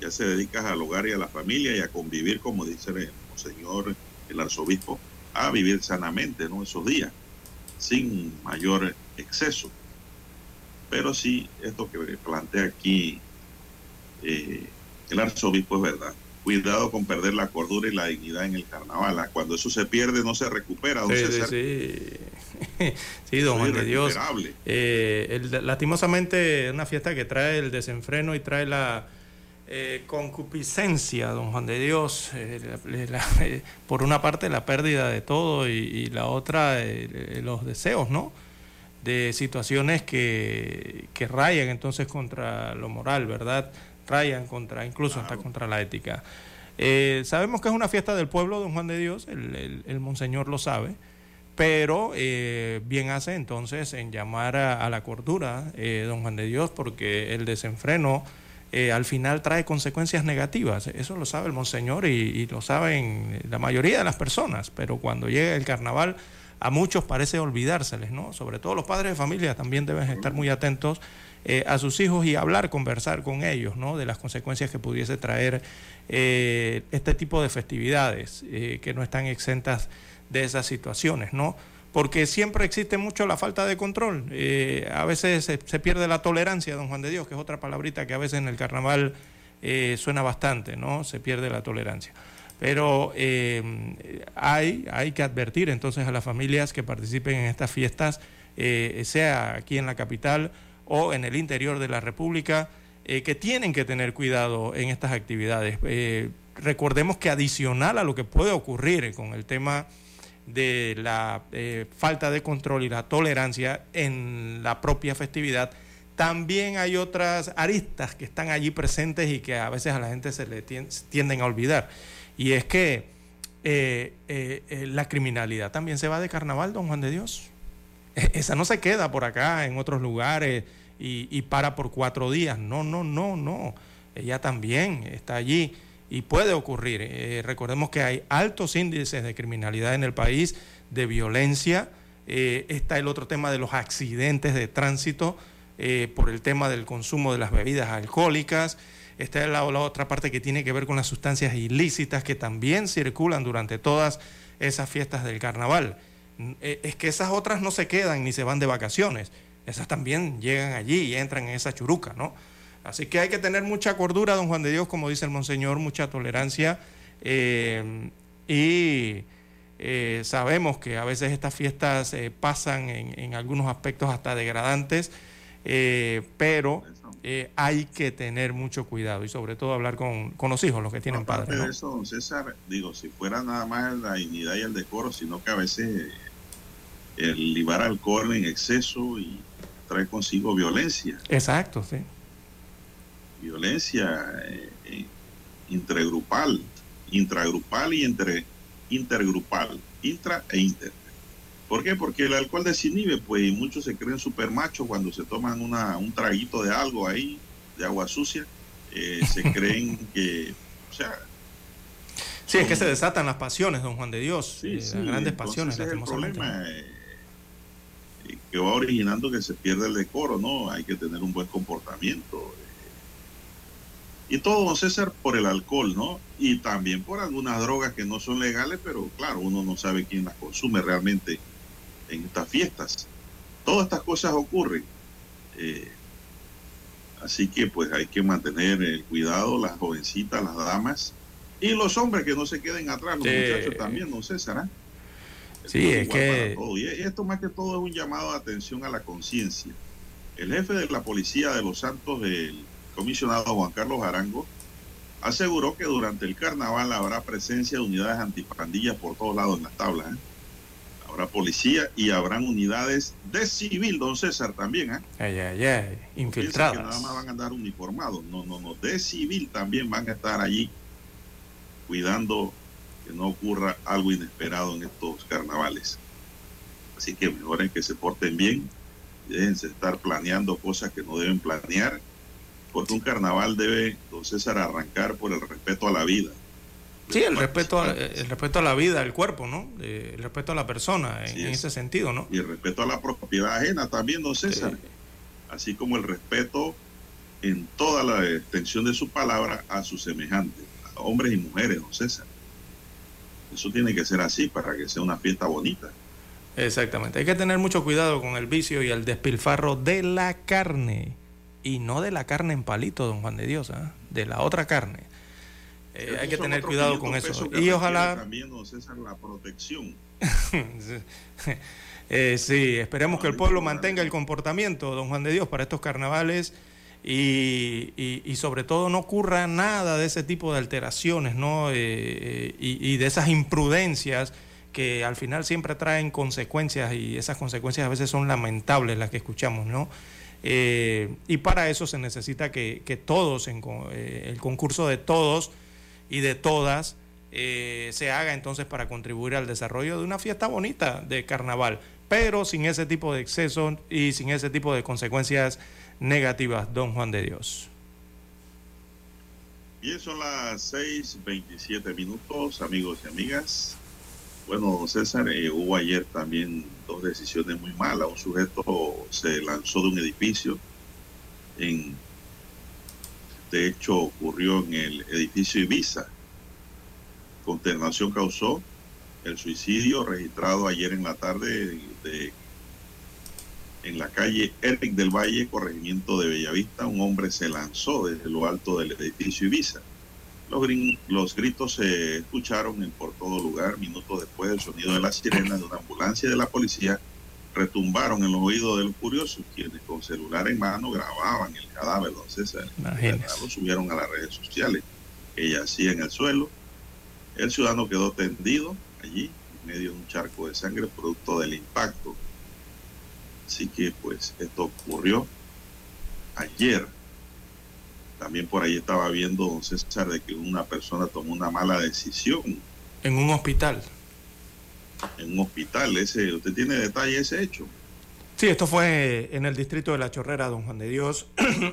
Ya se dedica al hogar y a la familia y a convivir, como dice el señor, el arzobispo, a vivir sanamente, ¿no? Esos días, sin mayor exceso. Pero sí, esto que plantea aquí eh, el arzobispo es verdad. Cuidado con perder la cordura y la dignidad en el carnaval. ¿ah? Cuando eso se pierde, no se recupera. Don sí, sí, sí. don Juan de Dios. Eh, lastimosamente, es una fiesta que trae el desenfreno y trae la eh, concupiscencia, don Juan de Dios. Eh, por una parte, la pérdida de todo y, la otra, los deseos, ¿no? De situaciones que, que rayan entonces contra lo moral, ¿verdad? rayan contra, incluso hasta contra la ética. Eh, sabemos que es una fiesta del pueblo, don Juan de Dios, el, monseñor lo sabe, pero eh, bien hace entonces en llamar a, la cordura, eh, don Juan de Dios, porque el desenfreno al final trae consecuencias negativas. Eso lo sabe el monseñor y, lo saben la mayoría de las personas, pero cuando llega el carnaval a muchos parece olvidárseles, ¿no? Sobre todo los padres de familia también deben estar muy atentos eh, a sus hijos y hablar, conversar con ellos, ¿no? De las consecuencias que pudiese traer eh, este tipo de festividades, eh, que no están exentas de esas situaciones, ¿no? Porque siempre existe mucho la falta de control. a veces se, pierde la tolerancia, don Juan de Dios, que es otra palabrita que a veces en el carnaval suena bastante, ¿no? Se pierde la tolerancia. Pero hay, hay que advertir entonces a las familias que participen en estas fiestas, sea aquí en la capital o en el interior de la República eh, que tienen que tener cuidado en estas actividades. Eh, recordemos que adicional a lo que puede ocurrir con el tema de la eh, falta de control y la tolerancia en la propia festividad, también hay otras aristas que están allí presentes y que a veces a la gente se le tienden a olvidar. Y es que la criminalidad también se va de carnaval, don Juan de Dios. Esa no se queda por acá en otros lugares y, para por cuatro días. No, no, no, no. Ella también está allí y puede ocurrir. Eh, recordemos que hay altos índices de criminalidad en el país, de violencia, Eh, está el otro tema de los accidentes de tránsito eh, por el tema del consumo de las bebidas alcohólicas. Está la, la otra parte que tiene que ver con las sustancias ilícitas que también circulan durante todas esas fiestas del carnaval. Es que esas otras no se quedan ni se van de vacaciones. Esas también llegan allí y entran en esa churuca, ¿no? Así que hay que tener mucha cordura, don Juan de Dios, como dice el monseñor, mucha tolerancia. eh, y eh, sabemos que a veces estas fiestas eh, pasan en, en algunos aspectos hasta degradantes, eh, pero eh, hay que tener mucho cuidado y sobre todo hablar con, con los hijos, los que tienen Aparte padres. ¿no? de eso, don César, digo, si fuera nada más la dignidad y el decoro, sino que a veces eh, el libar alcohol en exceso y trae consigo violencia, Exacto, sí. Violencia eh, eh, intergrupal, intragrupal y entre, intergrupal, intra e inter. ¿Por qué? Porque el alcohol desinhibe, pues, y muchos se creen super machos cuando se toman una, un traguito de algo ahí, de agua sucia, eh, se creen que, o sea, Sí, es que se desatan las pasiones, don Juan de Dios, Sí, eh, sí, las grandes pasiones, es el problema eh, que va originando que se pierda el decoro, ¿no? Hay que tener un buen comportamiento. Eh. Y todo, don César, por el alcohol, ¿no? Y también por algunas drogas que no son legales, pero claro, uno no sabe quién las consume realmente en estas fiestas. Todas estas cosas ocurren. eh, así que pues hay que mantener el cuidado, las jovencitas, las damas y los hombres que no se queden atrás, los Sí. muchachos también, don César. ¿ah? Sí, es que-. Y esto más que todo es un llamado de atención a la conciencia. El jefe de la policía de Los Santos, el comisionado Juan Carlos Arango, aseguró que durante el carnaval habrá presencia de unidades antipandillas por todos lados en las tablas. ¿eh? Habrá policía y habrán unidades de civil, don César, también. ¿eh? Ay, ay, ay, que nada más van a andar uniformados. No, no, no. De civil también van a estar allí cuidando que no ocurra algo inesperado en estos carnavales. Así que mejoren que se porten bien y déjense estar planeando cosas que no deben planear, porque un carnaval debe, don César, arrancar por el respeto a la vida. Sí, el respeto, a, el respeto a la vida, al cuerpo, ¿no? Eh, el respeto a la persona, en, Así en es. ese sentido, ¿no? Y el respeto a la propiedad ajena también, don César. Así como el respeto en toda la extensión de su palabra a sus semejantes, a hombres y mujeres, don César. Eso tiene que ser así para que sea una fiesta bonita. Exactamente. Hay que tener mucho cuidado con el vicio y el despilfarro de la carne. Y no de la carne en palito, don Juan de Dios, ¿ah? de la otra carne. Eh, hay que tener cuidado 500 con eso. Y ojalá... También, don César, la protección. Eh, sí, esperemos que el pueblo mantenga el comportamiento, don Juan de Dios, para estos carnavales y, y- y sobre todo no ocurra nada de ese tipo de alteraciones ¿no? Eh, eh, y, y de esas imprudencias que al final siempre traen consecuencias y esas consecuencias a veces son lamentables las que escuchamos, ¿no? Eh, y para eso se necesita que, que todos, en eh, el concurso de todos y de todas, eh, se haga entonces para contribuir al desarrollo de una fiesta bonita de carnaval, pero sin ese tipo de exceso y sin ese tipo de consecuencias negativas, don Juan de Dios. Y son las 6:27 minutos, amigos y amigas. Bueno, César, eh, hubo ayer también decisiones muy malas. Un sujeto se lanzó de un edificio. En, de hecho, ocurrió en el edificio Ibiza. Consternación causó el suicidio registrado ayer en la tarde de, en la calle Eric del Valle, corregimiento de Bellavista. Un hombre se lanzó desde lo alto del edificio Ibiza. Los, gritos se escucharon en por todo lugar. Minutos después, el sonido de la sirena de una ambulancia y de la policía retumbaron en los oídos de los curiosos, quienes con celular en mano grababan el cadáver don César. Lo subieron a las redes sociales. Ella yacía en el suelo. El ciudadano quedó tendido allí, en medio de un charco de sangre, producto del impacto. Así que, pues, esto ocurrió ayer. También por ahí estaba viendo, don César, de que una persona tomó una mala decisión En un hospital. en un hospital. Ese, ¿Usted tiene detalle de ese hecho? Sí, esto fue en el distrito de La Chorrera, don Juan de Dios.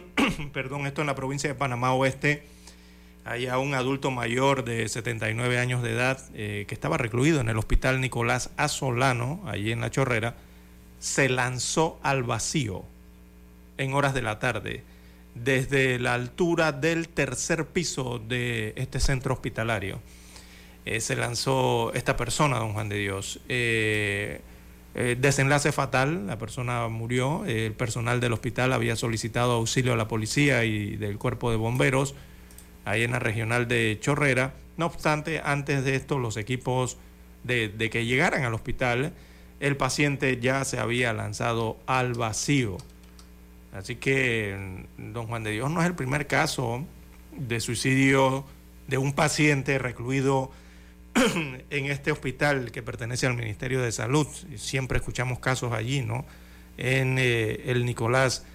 Perdón, esto en la provincia de Panamá Oeste. hay a un adulto mayor de 79 años de edad eh, que estaba recluido en el hospital Nicolás Asolano, allí en La Chorrera, se lanzó al vacío en horas de la tarde desde la altura del tercer piso de este centro hospitalario. Eh, se lanzó esta persona, don Juan de Dios. Eh, desenlace fatal, la persona murió, el personal del hospital había solicitado auxilio a la policía y del cuerpo de bomberos ahí en la regional de Chorrera. No obstante, antes de esto, los equipos de, que llegaran al hospital, el paciente ya se había lanzado al vacío. Así que don Juan de Dios no es el primer caso de suicidio de un paciente recluido en este hospital que pertenece al Ministerio de Salud. Siempre escuchamos casos allí, ¿no? En eh, el Nicolás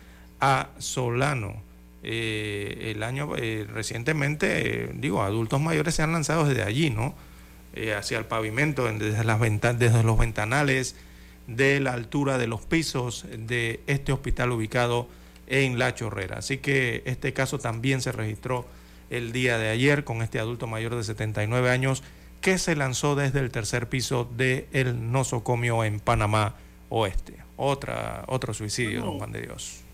A. Solano. Eh, el año eh, recientemente, digo, adultos mayores se han lanzado desde allí, ¿no? hacia el pavimento, desde, las desde los ventanales, de la altura de los pisos de este hospital ubicado en La Chorrera. Así que este caso también se registró el día de ayer con este adulto mayor de 79 años que se lanzó desde el tercer piso del el nosocomio en Panamá Oeste. Otra, otro suicidio, don Juan de Dios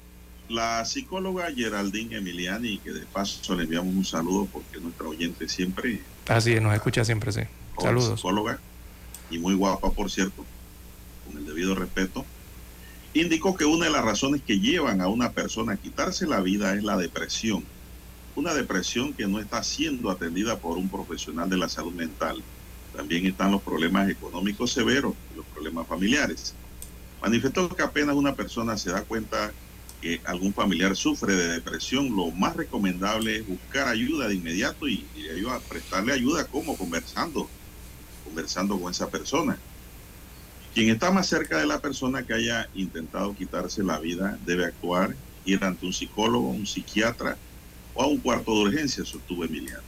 la psicóloga Geraldine Emiliani, que de paso le enviamos un saludo porque nuestra oyente siempre. Así nos escucha siempre, sí. Saludos. Psicóloga, y muy guapa, por cierto, el debido respeto, indicó que una de las razones que llevan a una persona a quitarse la vida es la depresión. Una depresión que no está siendo atendida por un profesional de la salud mental. También están los problemas económicos severos y los problemas familiares. Manifestó que apenas una persona se da cuenta que algún familiar sufre de depresión, lo más recomendable es buscar ayuda de inmediato y, prestarle ayuda como conversando, conversando con esa persona. Quien está más cerca de la persona que haya intentado quitarse la vida debe actuar, ir ante un psicólogo, un psiquiatra o a un cuarto de urgencia, sostuvo Emiliano.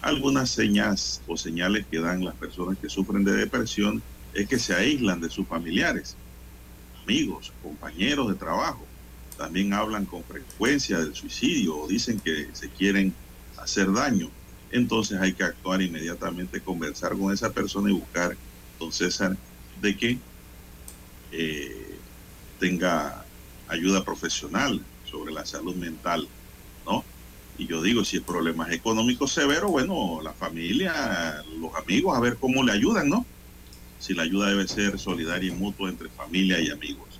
Algunas señas o señales que dan las personas que sufren de depresión es que se aíslan de sus familiares, amigos, compañeros de trabajo también hablan con frecuencia del suicidio o dicen que se quieren hacer daño, entonces hay que actuar inmediatamente, conversar con esa persona y buscar, don César, de que eh, tenga ayuda profesional sobre la salud mental, ¿no? Y yo digo, si el problema es económico severo, bueno, la familia, los amigos, a ver cómo le ayudan, ¿no? Si la ayuda debe ser solidaria y mutua entre familia y amigos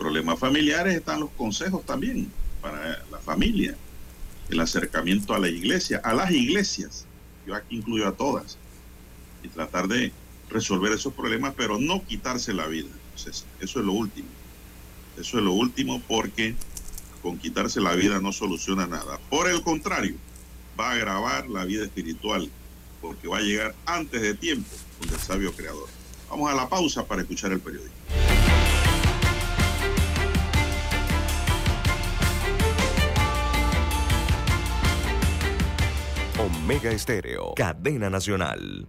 problemas familiares están los consejos también para la familia, el acercamiento a la iglesia, a las iglesias, yo aquí incluyo a todas, y tratar de resolver esos problemas, pero no quitarse la vida. eso es lo último. Eso es lo último porque con quitarse la vida no soluciona nada. Por el contrario, va a agravar la vida espiritual porque va a llegar antes de tiempo con el sabio creador. Vamos a la pausa para escuchar el periódico. Omega Estéreo, cadena nacional.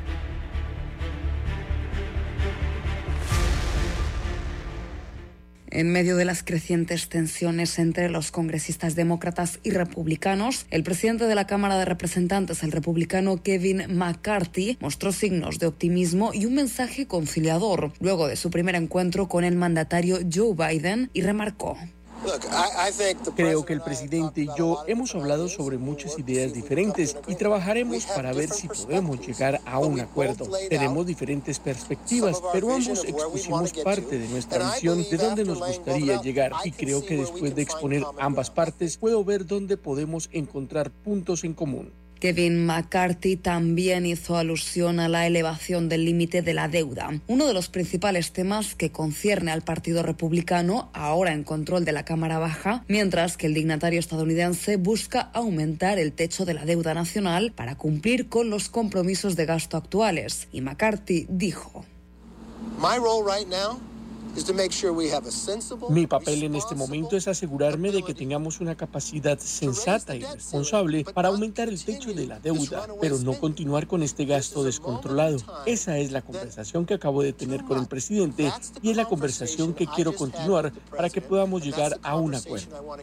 En medio de las crecientes tensiones entre los congresistas demócratas y republicanos, el presidente de la Cámara de Representantes, el republicano Kevin McCarthy, mostró signos de optimismo y un mensaje conciliador luego de su primer encuentro con el mandatario Joe Biden y remarcó. Creo que el presidente y yo hemos hablado sobre muchas ideas diferentes y trabajaremos para ver si podemos llegar a un acuerdo. Tenemos diferentes perspectivas, pero ambos expusimos parte de nuestra visión de dónde nos gustaría llegar y creo que después de exponer ambas partes puedo ver dónde podemos encontrar puntos en común. Kevin McCarthy también hizo alusión a la elevación del límite de la deuda, uno de los principales temas que concierne al Partido Republicano, ahora en control de la Cámara Baja, mientras que el dignatario estadounidense busca aumentar el techo de la deuda nacional para cumplir con los compromisos de gasto actuales. Y McCarthy dijo. Mi papel en este momento es asegurarme de que tengamos una capacidad sensata y responsable para aumentar el techo de la deuda, pero no continuar con este gasto descontrolado. Esa es la conversación que acabo de tener con el presidente y es la conversación que quiero continuar para que podamos llegar a un acuerdo.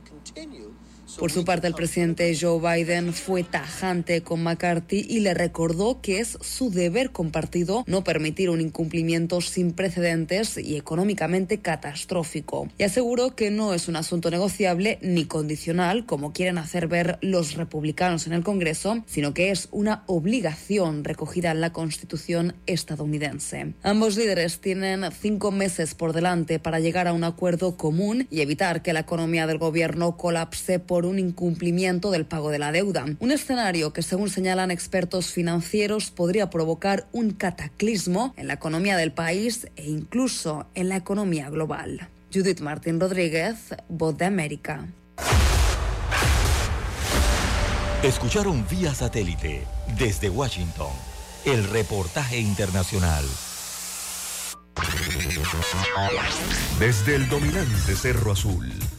Por su parte, el presidente Joe Biden fue tajante con McCarthy y le recordó que es su deber compartido no permitir un incumplimiento sin precedentes y económicamente catastrófico. Y aseguró que no es un asunto negociable ni condicional, como quieren hacer ver los republicanos en el Congreso, sino que es una obligación recogida en la Constitución estadounidense. Ambos líderes tienen cinco meses por delante para llegar a un acuerdo común y evitar que la economía del gobierno colapse por un incumplimiento del pago de la deuda. Un escenario que, según señalan expertos financieros, podría provocar un cataclismo en la economía del país e incluso en la economía global. Judith Martín Rodríguez, Voz de América. Escucharon vía satélite desde Washington el reportaje internacional. Desde el dominante Cerro Azul,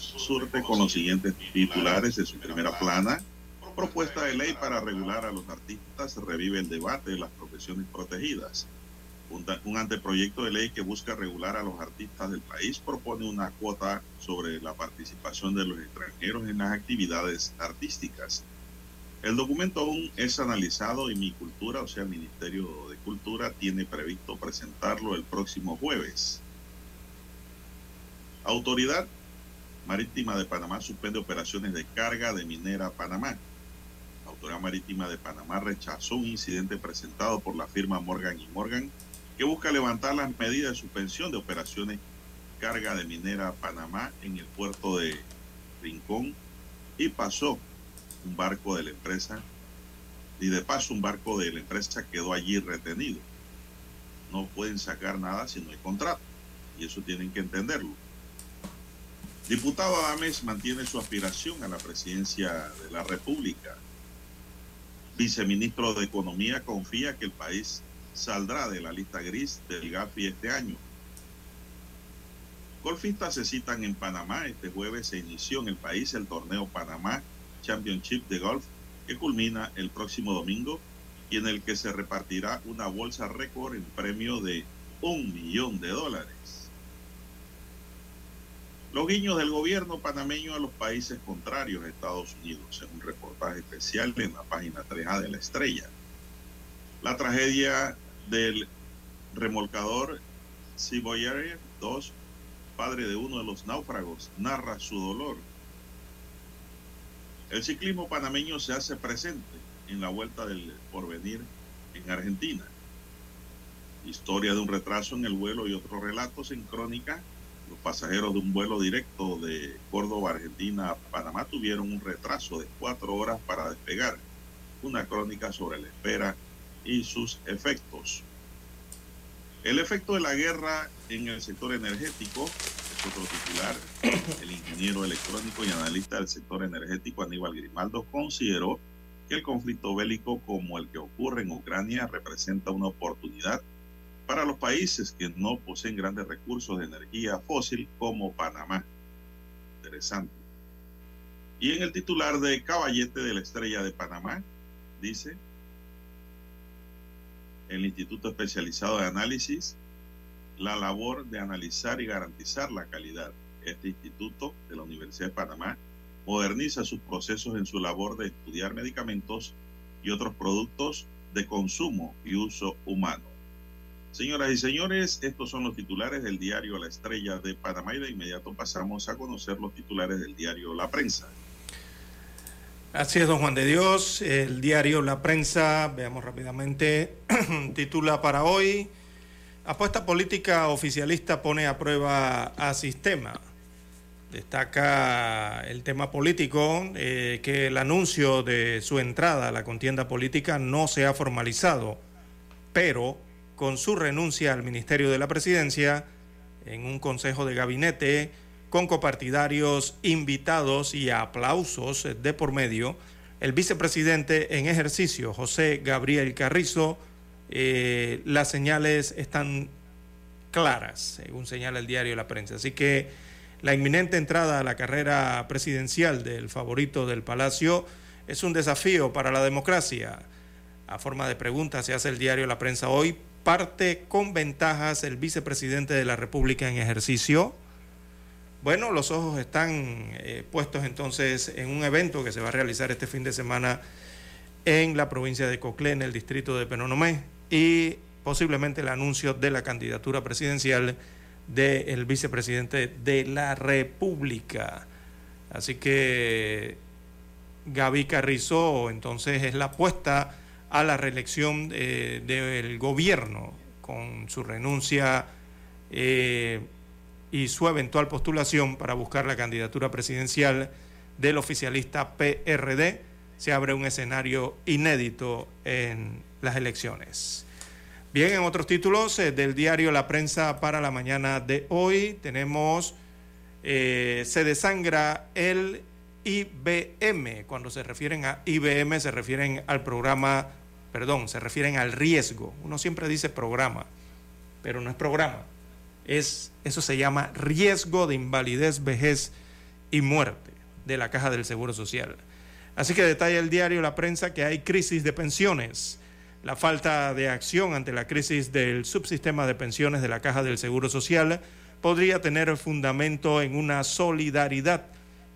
Surte con los siguientes titulares de su primera plana. Propuesta de ley para regular a los artistas revive el debate de las profesiones protegidas. Un, un, anteproyecto de ley que busca regular a los artistas del país propone una cuota sobre la participación de los extranjeros en las actividades artísticas. El documento aún es analizado y mi cultura, o sea, Ministerio de Cultura, tiene previsto presentarlo el próximo jueves. Autoridad Marítima de Panamá suspende operaciones de carga de minera Panamá. La Autoridad Marítima de Panamá rechazó un incidente presentado por la firma Morgan y Morgan que busca levantar las medidas de suspensión de operaciones carga de minera Panamá en el puerto de Rincón y pasó un barco de la empresa y de paso un barco de la empresa quedó allí retenido. No pueden sacar nada si no hay contrato y eso tienen que entenderlo. Diputado Adames mantiene su aspiración a la presidencia de la República. Viceministro de Economía confía que el país saldrá de la lista gris del GAFI este año. Golfistas se citan en Panamá. Este jueves se inició en el país el torneo Panamá Championship de Golf que culmina el próximo domingo y en el que se repartirá una bolsa récord en premio de un millón de dólares. Los guiños del gobierno panameño a los países contrarios a Estados Unidos, en un reportaje especial en la página 3A de la estrella. La tragedia del remolcador Seaboyer 2, padre de uno de los náufragos, narra su dolor. El ciclismo panameño se hace presente en la vuelta del porvenir en Argentina. Historia de un retraso en el vuelo y otros relatos en crónica. Los pasajeros de un vuelo directo de Córdoba, Argentina a Panamá tuvieron un retraso de cuatro horas para despegar. Una crónica sobre la espera y sus efectos. El efecto de la guerra en el sector energético es otro titular. El ingeniero electrónico y analista del sector energético Aníbal Grimaldo consideró que el conflicto bélico como el que ocurre en Ucrania representa una oportunidad para los países que no poseen grandes recursos de energía fósil como Panamá. Interesante. Y en el titular de Caballete de la Estrella de Panamá, dice, el Instituto Especializado de Análisis, la labor de analizar y garantizar la calidad. Este instituto de la Universidad de Panamá moderniza sus procesos en su labor de estudiar medicamentos y otros productos de consumo y uso humano. Señoras y señores, estos son los titulares del diario La Estrella de Panamá y de inmediato pasamos a conocer los titulares del diario La Prensa. Así es, don Juan de Dios. El diario La Prensa, veamos rápidamente, titula para hoy, apuesta política oficialista pone a prueba a sistema. Destaca el tema político, eh, que el anuncio de su entrada a la contienda política no se ha formalizado, pero con su renuncia al Ministerio de la Presidencia, en un consejo de gabinete, con copartidarios invitados y aplausos de por medio, el vicepresidente en ejercicio, José Gabriel Carrizo, eh, las señales están claras, según señala el diario La Prensa. Así que la inminente entrada a la carrera presidencial del favorito del Palacio es un desafío para la democracia. A forma de pregunta se hace el diario La Prensa hoy. ¿Parte con ventajas el vicepresidente de la República en ejercicio? Bueno, los ojos están eh, puestos entonces en un evento que se va a realizar este fin de semana en la provincia de Coclé, en el distrito de Penonomé, y posiblemente el anuncio de la candidatura presidencial del vicepresidente de la República. Así que Gaby Carrizo entonces es la apuesta a la reelección eh, del gobierno con su renuncia eh, y su eventual postulación para buscar la candidatura presidencial del oficialista PRD. Se abre un escenario inédito en las elecciones. Bien, en otros títulos eh, del diario La Prensa para la mañana de hoy tenemos, se desangra el IBM. Cuando se refieren a IBM se refieren al programa, perdón, se refieren al riesgo. Uno siempre dice programa, pero no es programa. Es, eso se llama riesgo de invalidez, vejez y muerte de la Caja del Seguro Social. Así que detalla el diario La Prensa que hay crisis de pensiones la falta de acción ante la crisis del subsistema de pensiones de la Caja del Seguro Social podría tener fundamento en una solidaridad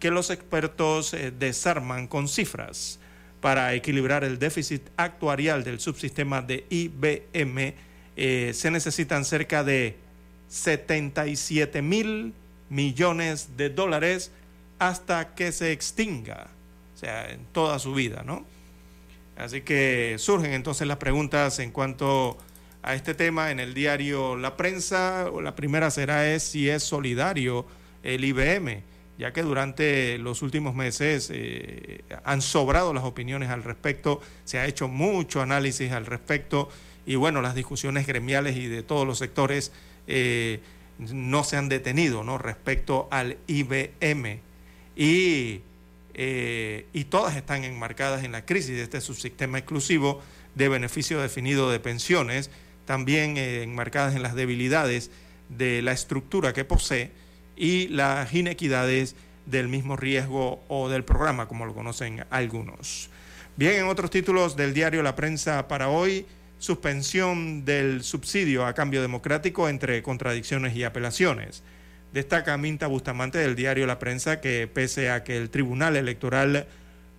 que los expertos eh, desarman con cifras. Para equilibrar el déficit actuarial del subsistema de IBM eh, se necesitan cerca de 77 mil millones de dólares hasta que se extinga, o sea, en toda su vida, ¿no? Así que surgen entonces las preguntas en cuanto a este tema en el diario La Prensa. La primera será es si es solidario el IBM, ya que durante los últimos meses eh, han sobrado las opiniones al respecto, se ha hecho mucho análisis al respecto y bueno, las discusiones gremiales y de todos los sectores eh, no se han detenido ¿no? respecto al IBM. Y eh, y todas están enmarcadas en la crisis de este subsistema exclusivo de beneficio definido de pensiones, también enmarcadas en las debilidades de la estructura que posee y las inequidades del mismo riesgo o del programa, como lo conocen algunos. Bien, en otros títulos del diario La Prensa para hoy, suspensión del subsidio a cambio democrático entre contradicciones y apelaciones. Destaca Minta Bustamante del diario La Prensa que pese a que el Tribunal Electoral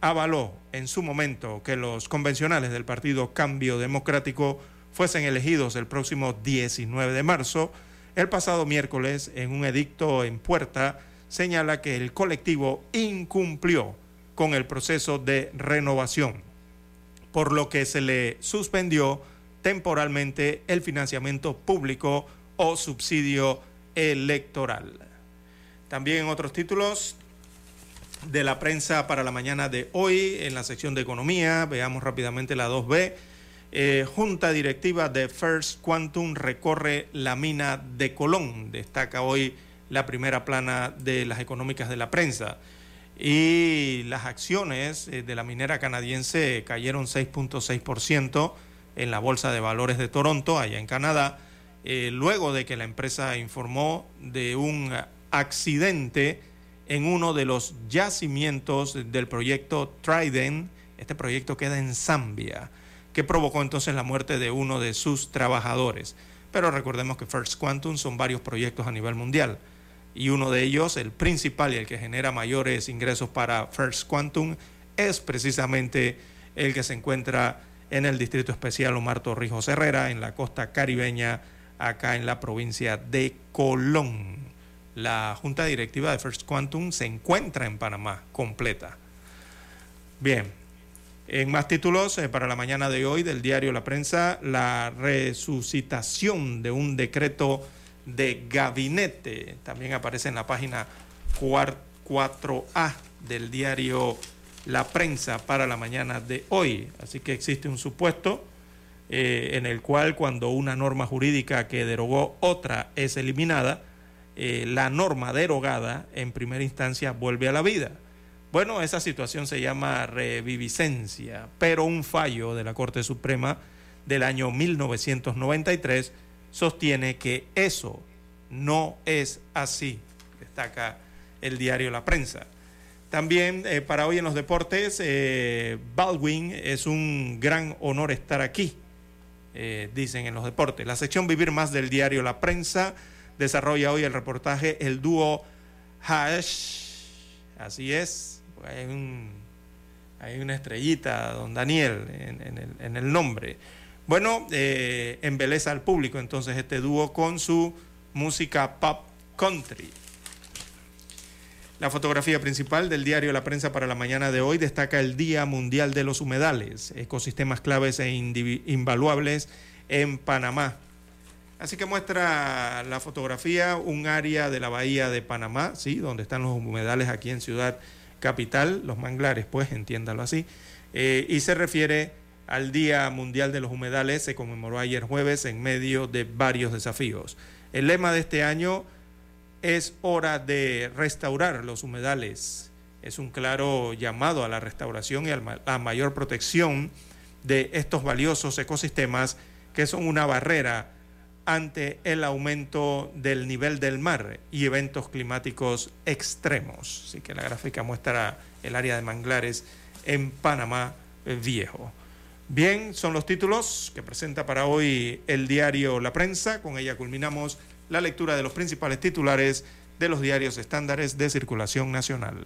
avaló en su momento que los convencionales del partido Cambio Democrático fuesen elegidos el próximo 19 de marzo, el pasado miércoles en un edicto en puerta señala que el colectivo incumplió con el proceso de renovación, por lo que se le suspendió temporalmente el financiamiento público o subsidio electoral. También en otros títulos de la prensa para la mañana de hoy, en la sección de economía, veamos rápidamente la 2B. Eh, Junta directiva de First Quantum recorre la mina de Colón, destaca hoy la primera plana de las económicas de la prensa. Y las acciones eh, de la minera canadiense cayeron 6.6% en la Bolsa de Valores de Toronto, allá en Canadá, eh, luego de que la empresa informó de un accidente en uno de los yacimientos del proyecto Trident. Este proyecto queda en Zambia, que provocó entonces la muerte de uno de sus trabajadores. Pero recordemos que First Quantum son varios proyectos a nivel mundial y uno de ellos, el principal y el que genera mayores ingresos para First Quantum, es precisamente el que se encuentra en el Distrito Especial Omar Torrijos Herrera, en la costa caribeña, acá en la provincia de Colón. La junta directiva de First Quantum se encuentra en Panamá, completa. Bien, en más títulos eh, para la mañana de hoy del diario La Prensa, la resucitación de un decreto de gabinete. También aparece en la página 4A del diario La Prensa para la mañana de hoy. Así que existe un supuesto eh, en el cual cuando una norma jurídica que derogó otra es eliminada, eh, la norma derogada en primera instancia vuelve a la vida. Bueno, esa situación se llama reviviscencia, pero un fallo de la Corte Suprema del año 1993 sostiene que eso no es así, destaca el diario La Prensa. También eh, para hoy en los deportes, eh, Baldwin es un gran honor estar aquí, eh, dicen en los deportes. La sección Vivir Más del diario La Prensa desarrolla hoy el reportaje El dúo Hash, así es, hay, un, hay una estrellita, don Daniel, en, el, en el nombre. Bueno, eh, embeleza al público entonces este dúo con su música pop country. La fotografía principal del diario La Prensa para la mañana de hoy destaca el Día Mundial de los Humedales, ecosistemas claves e invaluables en Panamá. Así que muestra la fotografía un área de la bahía de Panamá, ¿sí? donde están los humedales aquí en Ciudad Capital, los manglares, pues entiéndalo así, eh, y se refiere al Día Mundial de los Humedales se conmemoró ayer jueves en medio de varios desafíos. El lema de este año es hora de restaurar los humedales. Es un claro llamado a la restauración y a la mayor protección de estos valiosos ecosistemas que son una barrera ante el aumento del nivel del mar y eventos climáticos extremos. Así que la gráfica muestra el área de manglares en Panamá Viejo. Bien, son los títulos que presenta para hoy el diario La Prensa. Con ella culminamos la lectura de los principales titulares de los diarios estándares de circulación nacional.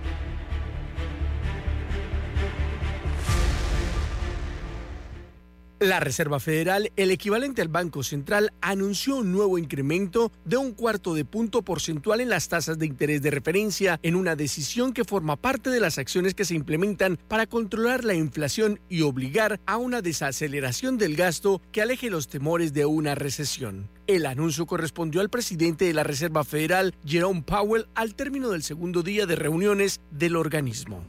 La Reserva Federal, el equivalente al Banco Central, anunció un nuevo incremento de un cuarto de punto porcentual en las tasas de interés de referencia en una decisión que forma parte de las acciones que se implementan para controlar la inflación y obligar a una desaceleración del gasto que aleje los temores de una recesión. El anuncio correspondió al presidente de la Reserva Federal, Jerome Powell, al término del segundo día de reuniones del organismo.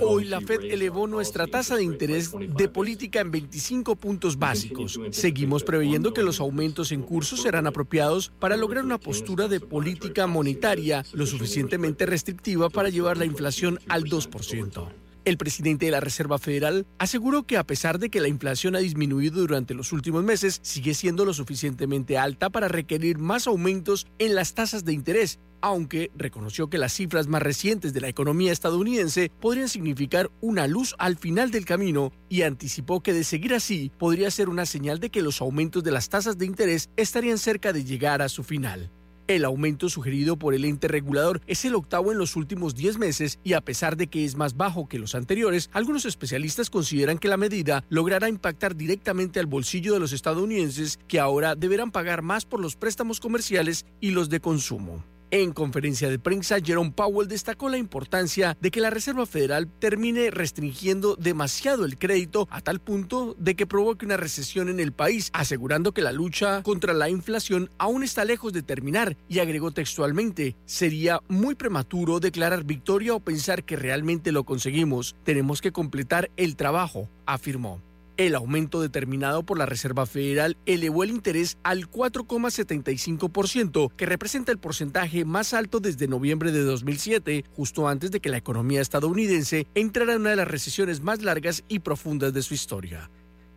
Hoy la Fed elevó nuestra tasa de interés de política en 25 puntos básicos. Seguimos preveyendo que los aumentos en curso serán apropiados para lograr una postura de política monetaria lo suficientemente restrictiva para llevar la inflación al 2%. El presidente de la Reserva Federal aseguró que a pesar de que la inflación ha disminuido durante los últimos meses, sigue siendo lo suficientemente alta para requerir más aumentos en las tasas de interés, aunque reconoció que las cifras más recientes de la economía estadounidense podrían significar una luz al final del camino y anticipó que de seguir así podría ser una señal de que los aumentos de las tasas de interés estarían cerca de llegar a su final. El aumento sugerido por el ente regulador es el octavo en los últimos 10 meses y a pesar de que es más bajo que los anteriores, algunos especialistas consideran que la medida logrará impactar directamente al bolsillo de los estadounidenses que ahora deberán pagar más por los préstamos comerciales y los de consumo. En conferencia de prensa, Jerome Powell destacó la importancia de que la Reserva Federal termine restringiendo demasiado el crédito a tal punto de que provoque una recesión en el país, asegurando que la lucha contra la inflación aún está lejos de terminar y agregó textualmente, sería muy prematuro declarar victoria o pensar que realmente lo conseguimos. Tenemos que completar el trabajo, afirmó. El aumento determinado por la Reserva Federal elevó el interés al 4,75%, que representa el porcentaje más alto desde noviembre de 2007, justo antes de que la economía estadounidense entrara en una de las recesiones más largas y profundas de su historia.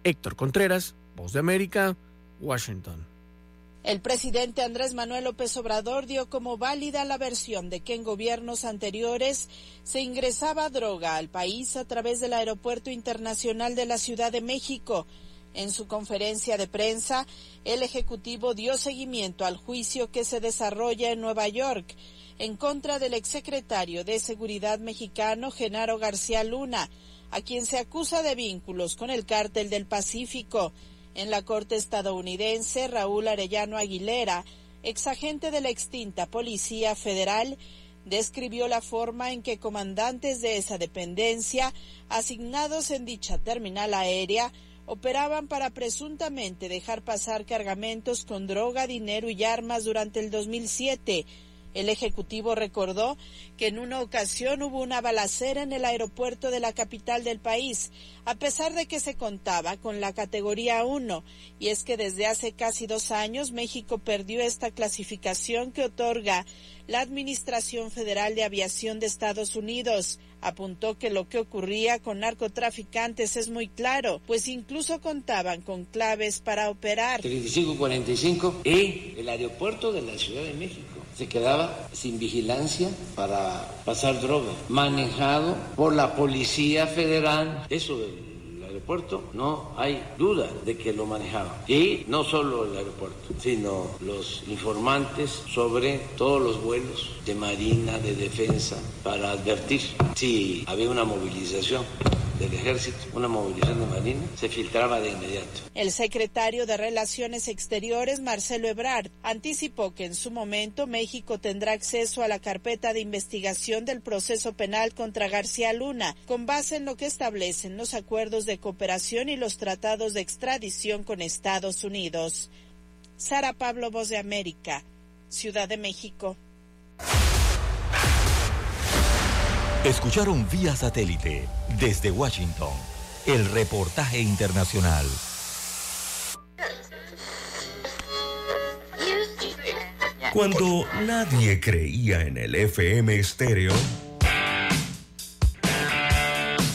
Héctor Contreras, Voz de América, Washington. El presidente Andrés Manuel López Obrador dio como válida la versión de que en gobiernos anteriores se ingresaba droga al país a través del Aeropuerto Internacional de la Ciudad de México. En su conferencia de prensa, el Ejecutivo dio seguimiento al juicio que se desarrolla en Nueva York en contra del exsecretario de Seguridad mexicano Genaro García Luna, a quien se acusa de vínculos con el cártel del Pacífico. En la corte estadounidense, Raúl Arellano Aguilera, exagente de la extinta Policía Federal, describió la forma en que comandantes de esa dependencia, asignados en dicha terminal aérea, operaban para presuntamente dejar pasar cargamentos con droga, dinero y armas durante el 2007 el Ejecutivo recordó que en una ocasión hubo una balacera en el aeropuerto de la capital del país, a pesar de que se contaba con la categoría 1, y es que desde hace casi dos años México perdió esta clasificación que otorga la Administración Federal de Aviación de Estados Unidos. Apuntó que lo que ocurría con narcotraficantes es muy claro, pues incluso contaban con claves para operar. 3545 en el aeropuerto de la Ciudad de México se quedaba sin vigilancia para pasar droga, manejado por la Policía Federal. Eso aeropuerto, no hay duda de que lo manejaban. Y no solo el aeropuerto, sino los informantes sobre todos los vuelos de marina, de defensa, para advertir si había una movilización del ejército, una movilización de marina, se filtraba de inmediato. El secretario de Relaciones Exteriores, Marcelo Ebrard, anticipó que en su momento México tendrá acceso a la carpeta de investigación del proceso penal contra García Luna, con base en lo que establecen los acuerdos de cooperación y los tratados de extradición con Estados Unidos. Sara Pablo, Voz de América, Ciudad de México. Escucharon vía satélite desde Washington el reportaje internacional. Cuando nadie creía en el FM estéreo.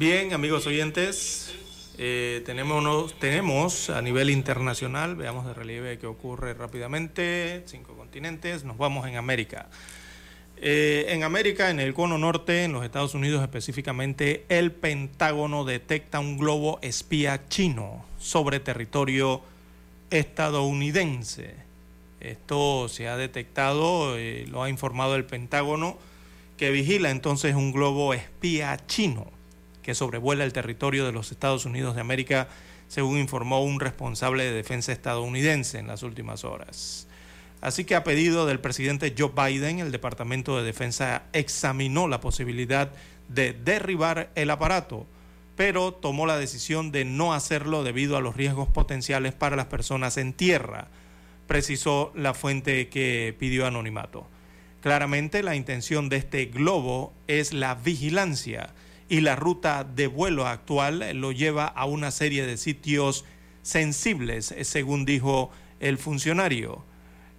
Bien, amigos oyentes, eh, tenemos, a nivel internacional, veamos de relieve qué ocurre rápidamente, cinco continentes, nos vamos en América. Eh, en América, en el cono norte, en los Estados Unidos específicamente, el Pentágono detecta un globo espía chino sobre territorio estadounidense. Esto se ha detectado, eh, lo ha informado el Pentágono, que vigila entonces un globo espía chino que sobrevuela el territorio de los Estados Unidos de América, según informó un responsable de defensa estadounidense en las últimas horas. Así que a pedido del presidente Joe Biden, el Departamento de Defensa examinó la posibilidad de derribar el aparato, pero tomó la decisión de no hacerlo debido a los riesgos potenciales para las personas en tierra, precisó la fuente que pidió anonimato. Claramente la intención de este globo es la vigilancia y la ruta de vuelo actual lo lleva a una serie de sitios sensibles, según dijo el funcionario.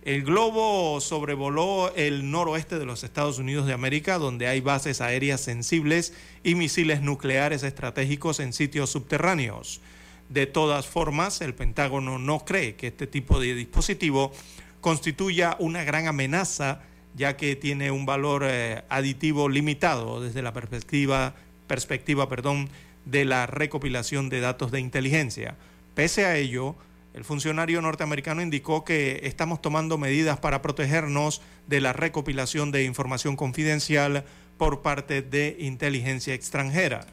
El globo sobrevoló el noroeste de los Estados Unidos de América, donde hay bases aéreas sensibles y misiles nucleares estratégicos en sitios subterráneos. De todas formas, el Pentágono no cree que este tipo de dispositivo constituya una gran amenaza, ya que tiene un valor eh, aditivo limitado desde la perspectiva perspectiva perdón, de la recopilación de datos de inteligencia. Pese a ello, el funcionario norteamericano indicó que estamos tomando medidas para protegernos de la recopilación de información confidencial por parte de inteligencia extranjera.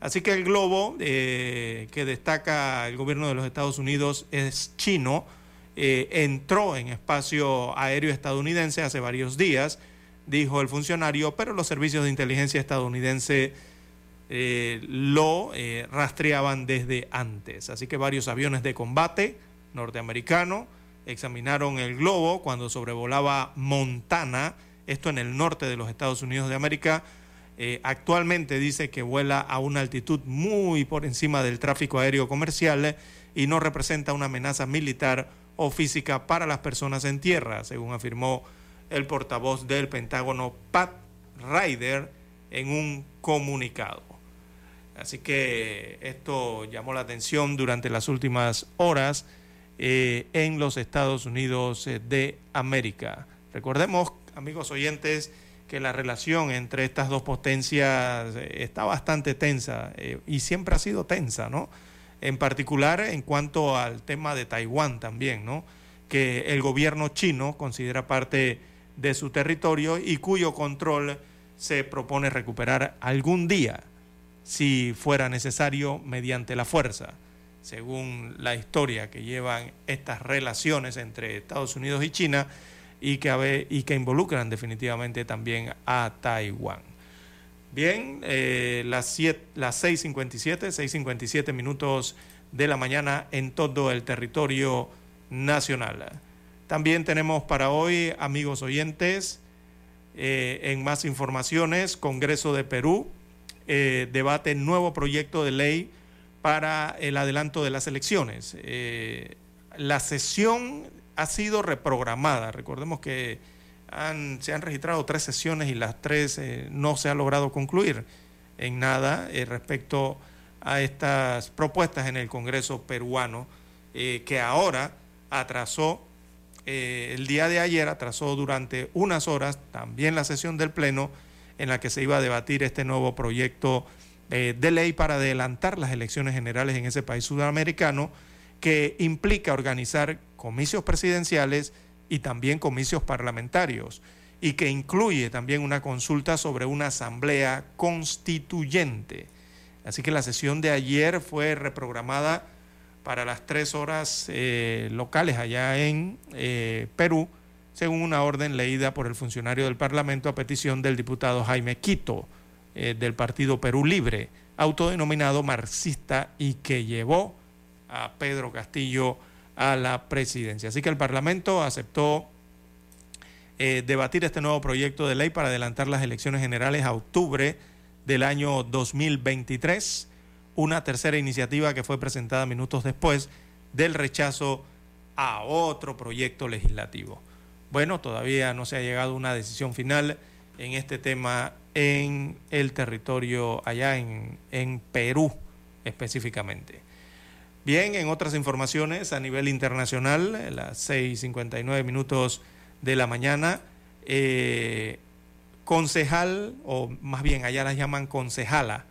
Así que el globo eh, que destaca el gobierno de los Estados Unidos es chino, eh, entró en espacio aéreo estadounidense hace varios días, dijo el funcionario, pero los servicios de inteligencia estadounidense eh, lo eh, rastreaban desde antes. Así que varios aviones de combate norteamericanos examinaron el globo cuando sobrevolaba Montana, esto en el norte de los Estados Unidos de América. Eh, actualmente dice que vuela a una altitud muy por encima del tráfico aéreo comercial y no representa una amenaza militar o física para las personas en tierra, según afirmó el portavoz del Pentágono, Pat Ryder, en un comunicado. Así que esto llamó la atención durante las últimas horas eh, en los Estados Unidos eh, de América. Recordemos, amigos oyentes, que la relación entre estas dos potencias eh, está bastante tensa y siempre ha sido tensa, ¿no? En particular en cuanto al tema de Taiwán también, ¿no? Que el gobierno chino considera parte de su territorio y cuyo control se propone recuperar algún día si fuera necesario mediante la fuerza, según la historia que llevan estas relaciones entre Estados Unidos y China y que, y que involucran definitivamente también a Taiwán. Bien, eh, las, las 6.57, 6.57 minutos de la mañana en todo el territorio nacional. También tenemos para hoy, amigos oyentes, eh, en más informaciones, Congreso de Perú eh, debate nuevo proyecto de ley para el adelanto de las elecciones. Eh, la sesión ha sido reprogramada. Recordemos que se han registrado tres sesiones y las tres eh, no se ha logrado concluir en nada respecto a estas propuestas en el Congreso peruano, que ahora atrasó, el día de ayer atrasó durante unas horas también la sesión del Pleno en la que se iba a debatir este nuevo proyecto eh, de ley para adelantar las elecciones generales en ese país sudamericano, que implica organizar comicios presidenciales y también comicios parlamentarios, y que incluye también una consulta sobre una asamblea constituyente. Así que la sesión de ayer fue reprogramada para las tres horas eh, locales allá en eh, Perú, según una orden leída por el funcionario del Parlamento a petición del diputado Jaime Quito eh, del Partido Perú Libre, autodenominado marxista y que llevó a Pedro Castillo a la presidencia. Así que el Parlamento aceptó debatir este nuevo proyecto de ley para adelantar las elecciones generales a octubre del año 2023 una tercera iniciativa que fue presentada minutos después del rechazo a otro proyecto legislativo. Bueno, todavía no se ha llegado a una decisión final en este tema en el territorio allá en, en Perú específicamente. Bien, en otras informaciones a nivel internacional, a las 6.59 minutos de la mañana, eh, concejal, o más bien allá las llaman concejala,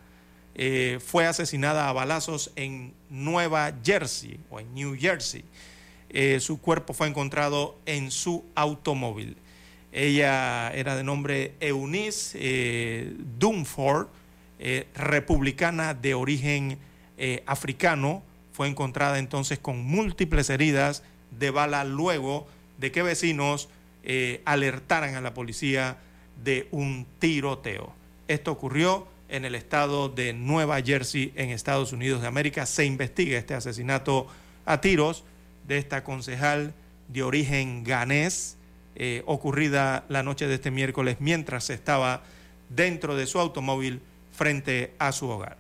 eh, fue asesinada a balazos en Nueva Jersey o en New Jersey. Eh, su cuerpo fue encontrado en su automóvil. Ella era de nombre Eunice eh, Dunford, republicana de origen africano. Fue encontrada entonces con múltiples heridas de bala luego de que vecinos alertaran a la policía de un tiroteo. Esto ocurrió en el estado de Nueva Jersey, en Estados Unidos de América. Se investiga este asesinato a tiros de esta concejal de origen ganés, eh, ocurrida la noche de este miércoles mientras estaba dentro de su automóvil frente a su hogar.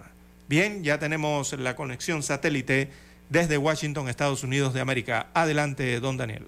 Bien, ya tenemos la conexión satélite desde Washington, Estados Unidos de América. Adelante, don Daniel.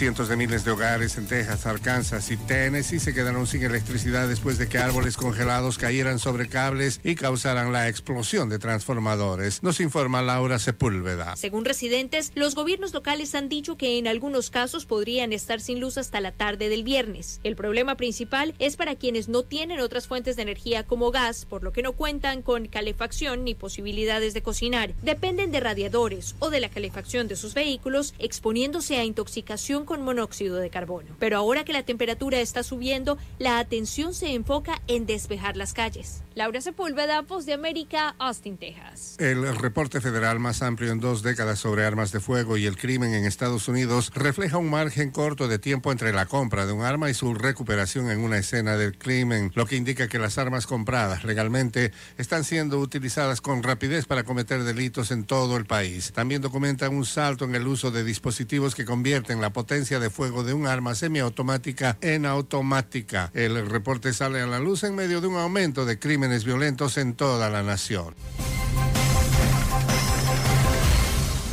Cientos de miles de hogares en Texas, Arkansas y Tennessee se quedaron sin electricidad después de que árboles congelados cayeran sobre cables y causaran la explosión de transformadores. Nos informa Laura Sepúlveda. Según residentes, los gobiernos locales han dicho que en algunos casos podrían estar sin luz hasta la tarde del viernes. El problema principal es para quienes no tienen otras fuentes de energía como gas, por lo que no cuentan con calefacción ni posibilidades de cocinar. Dependen de radiadores o de la calefacción de sus vehículos, exponiéndose a intoxicación con monóxido de carbono. Pero ahora que la temperatura está subiendo, la atención se enfoca en despejar las calles. Laura Sepúlveda, Voz de América, Austin, Texas. El reporte federal más amplio en dos décadas sobre armas de fuego y el crimen en Estados Unidos refleja un margen corto de tiempo entre la compra de un arma y su recuperación en una escena del crimen, lo que indica que las armas compradas legalmente están siendo utilizadas con rapidez para cometer delitos en todo el país. También documenta un salto en el uso de dispositivos que convierten la potencia de fuego de un arma semiautomática en automática. El reporte sale a la luz en medio de un aumento de crímenes violentos en toda la nación.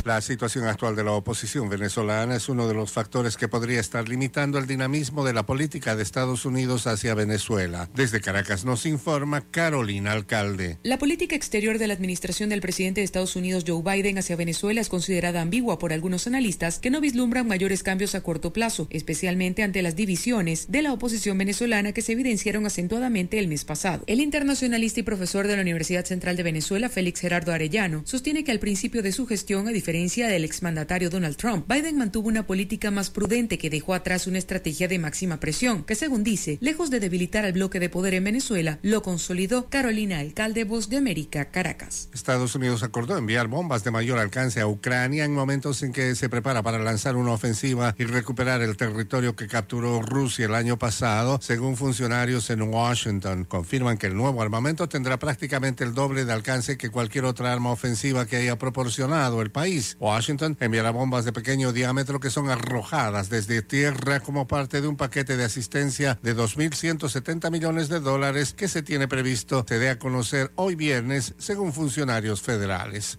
La situación actual de la oposición venezolana es uno de los factores que podría estar limitando el dinamismo de la política de Estados Unidos hacia Venezuela. Desde Caracas nos informa Carolina Alcalde. La política exterior de la administración del presidente de Estados Unidos Joe Biden hacia Venezuela es considerada ambigua por algunos analistas que no vislumbran mayores cambios a corto plazo, especialmente ante las divisiones de la oposición venezolana que se evidenciaron acentuadamente el mes pasado. El internacionalista y profesor de la Universidad Central de Venezuela, Félix Gerardo Arellano, sostiene que al principio de su gestión, a diferencia del exmandatario Donald Trump, Biden mantuvo una política más prudente que dejó atrás una estrategia de máxima presión, que según dice, lejos de debilitar al bloque de poder en Venezuela, lo consolidó. Carolina Alcalde, Voz de América, Caracas. Estados Unidos acordó enviar bombas de mayor alcance a Ucrania en momentos en que se prepara para lanzar una ofensiva y recuperar el territorio que capturó Rusia el año pasado, según funcionarios en Washington. Confirman que el nuevo armamento tendrá prácticamente el doble de alcance que cualquier otra arma ofensiva que haya proporcionado el país. Washington enviará bombas de pequeño diámetro que son arrojadas desde tierra como parte de un paquete de asistencia de 2.170 millones de dólares que se tiene previsto se dé a conocer hoy viernes, según funcionarios federales.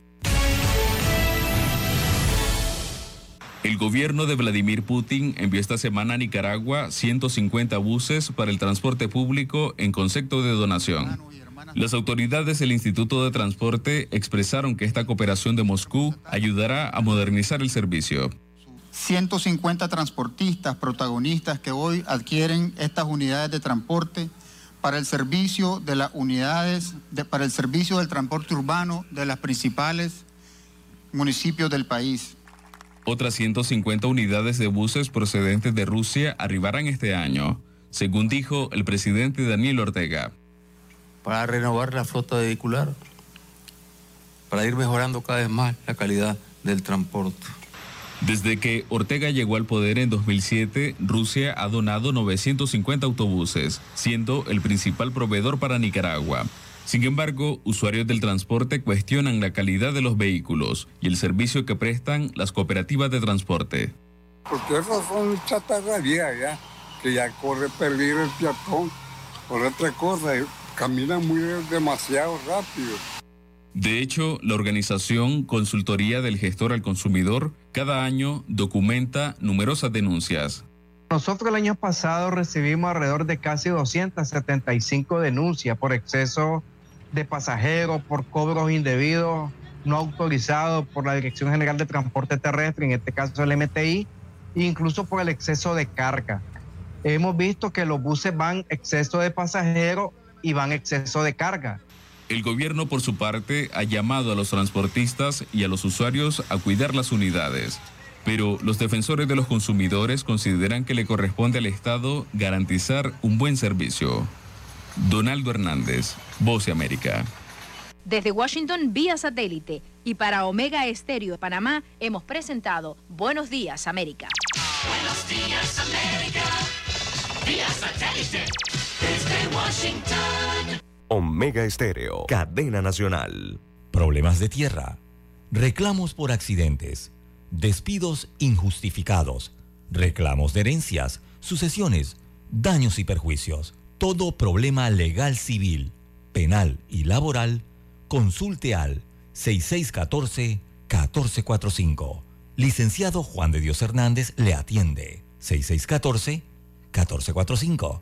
El gobierno de Vladimir Putin envió esta semana a Nicaragua 150 buses para el transporte público en concepto de donación. Las autoridades del Instituto de Transporte expresaron que esta cooperación de Moscú ayudará a modernizar el servicio. 150 transportistas protagonistas que hoy adquieren estas unidades de transporte para el servicio de las unidades, de, para el servicio del transporte urbano de las principales municipios del país. Otras 150 unidades de buses procedentes de Rusia arribarán este año, según dijo el presidente Daniel Ortega. Para renovar la flota vehicular, para ir mejorando cada vez más la calidad del transporte. Desde que Ortega llegó al poder en 2007, Rusia ha donado 950 autobuses, siendo el principal proveedor para Nicaragua. Sin embargo, usuarios del transporte cuestionan la calidad de los vehículos y el servicio que prestan las cooperativas de transporte. Porque esas son chatarra vieja ya, que ya corre peligro el peatón. Por otra cosa, caminan muy demasiado rápido. De hecho, la organización Consultoría del Gestor al Consumidor cada año documenta numerosas denuncias. Nosotros el año pasado recibimos alrededor de casi 275 denuncias por exceso de pasajeros, por cobros indebidos, no autorizados por la Dirección General de Transporte Terrestre, en este caso el MTI, e incluso por el exceso de carga. Hemos visto que los buses van exceso de pasajeros y van exceso de carga. El gobierno, por su parte, ha llamado a los transportistas y a los usuarios a cuidar las unidades. Pero los defensores de los consumidores consideran que le corresponde al Estado garantizar un buen servicio. Donaldo Hernández, Voz de América. Desde Washington, vía satélite. Y para Omega Estéreo de Panamá, hemos presentado Buenos Días, América. Buenos días, América. Vía satélite. Desde Washington. Omega Estéreo, cadena nacional. Problemas de tierra, reclamos por accidentes, despidos injustificados, reclamos de herencias, sucesiones, daños y perjuicios. Todo problema legal civil, penal y laboral, consulte al 6614-1445. Licenciado Juan de Dios Hernández le atiende. 6614-1445.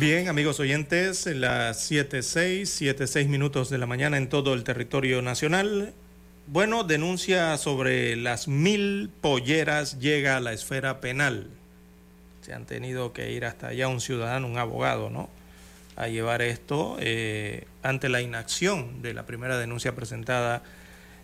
Bien, amigos oyentes, las 7.6, 7.6 minutos de la mañana en todo el territorio nacional. Bueno, denuncia sobre las mil polleras llega a la esfera penal. Se han tenido que ir hasta allá un ciudadano, un abogado, ¿no? A llevar esto eh, ante la inacción de la primera denuncia presentada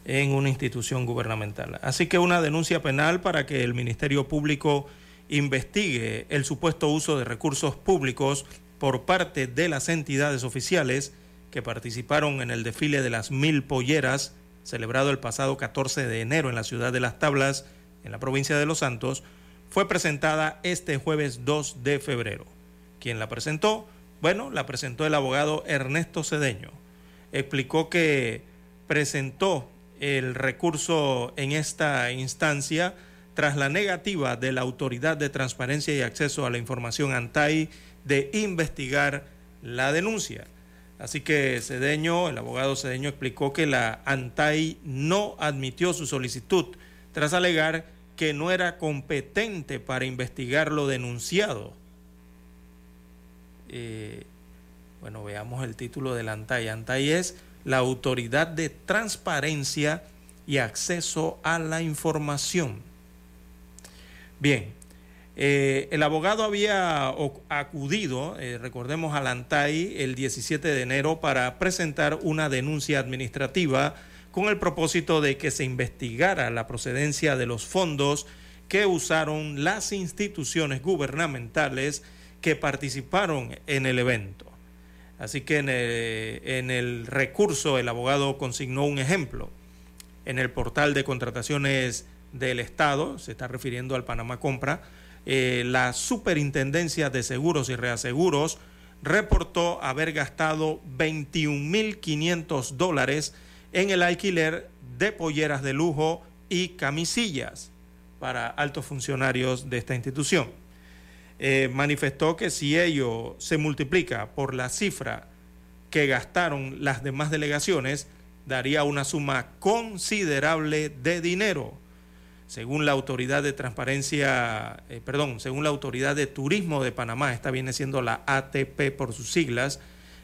en una institución gubernamental. Así que una denuncia penal para que el Ministerio Público investigue el supuesto uso de recursos públicos por parte de las entidades oficiales que participaron en el desfile de las mil polleras celebrado el pasado 14 de enero en la ciudad de Las Tablas, en la provincia de Los Santos, fue presentada este jueves 2 de febrero. ¿Quién la presentó? Bueno, la presentó el abogado Ernesto Cedeño. Explicó que presentó el recurso en esta instancia tras la negativa de la Autoridad de Transparencia y Acceso a la Información ANTAI de investigar la denuncia. Así que Cedeño, el abogado Cedeño explicó que la ANTAI no admitió su solicitud tras alegar que no era competente para investigar lo denunciado. Eh, bueno, veamos el título de la ANTAI. ANTAI es la Autoridad de Transparencia y Acceso a la Información. Bien, eh, el abogado había acudido, eh, recordemos, a la ANTAI el 17 de enero para presentar una denuncia administrativa con el propósito de que se investigara la procedencia de los fondos que usaron las instituciones gubernamentales que participaron en el evento. Así que en el, recurso el abogado consignó un ejemplo. En el portal de contrataciones del Estado, se está refiriendo al Panamá Compra, eh, la Superintendencia de Seguros y Reaseguros reportó haber gastado 21.500 dólares en el alquiler de polleras de lujo y camisillas para altos funcionarios de esta institución. Eh, manifestó que si ello se multiplica por la cifra que gastaron las demás delegaciones, daría una suma considerable de dinero. Según la autoridad de transparencia, eh, perdón, según la autoridad de turismo de Panamá, esta viene siendo la ATP por sus siglas,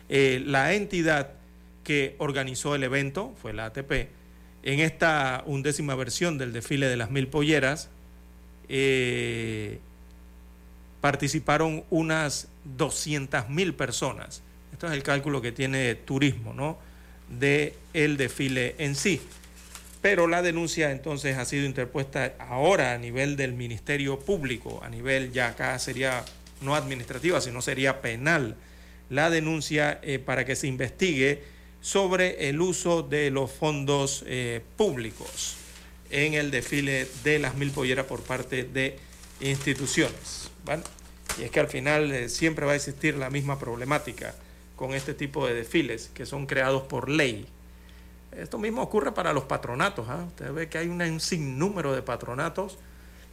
eh, la entidad que organizó el evento, fue la ATP, en esta undécima versión del desfile de las mil polleras, eh, participaron unas 200 mil personas. Esto es el cálculo que tiene turismo, ¿no? De el desfile en sí. Pero la denuncia entonces ha sido interpuesta ahora a nivel del Ministerio Público, a nivel ya acá sería no administrativa, sino sería penal, la denuncia eh, para que se investigue sobre el uso de los fondos eh, públicos en el desfile de las mil polleras por parte de instituciones. Y es que al final eh, siempre va a existir la misma problemática con este tipo de desfiles que son creados por ley. Esto mismo ocurre para los patronatos. ¿ah? Usted ve que hay un sinnúmero de patronatos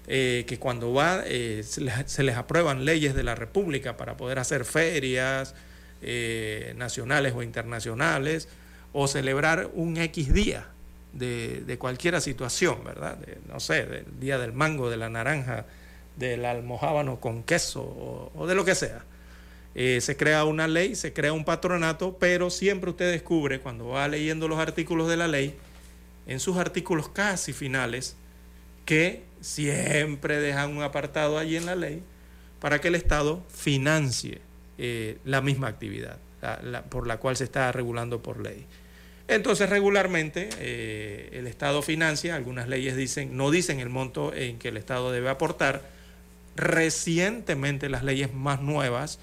eh, que cuando va se les, se, les, aprueban leyes de la República para poder hacer ferias, eh, nacionales o internacionales, o celebrar un X día de, de cualquier situación, ¿verdad? no sé, del día del mango, de la naranja, del almohábano con queso o, de lo que sea. Eh, se crea una ley, se crea un patronato, pero siempre usted descubre cuando va leyendo los artículos de la ley, en sus artículos casi finales, que siempre dejan un apartado allí en la ley para que el Estado financie eh, la misma actividad por la cual se está regulando por ley. Entonces, regularmente eh, el Estado financia, algunas leyes dicen, no dicen el monto en que el Estado debe aportar. Recientemente las leyes más nuevas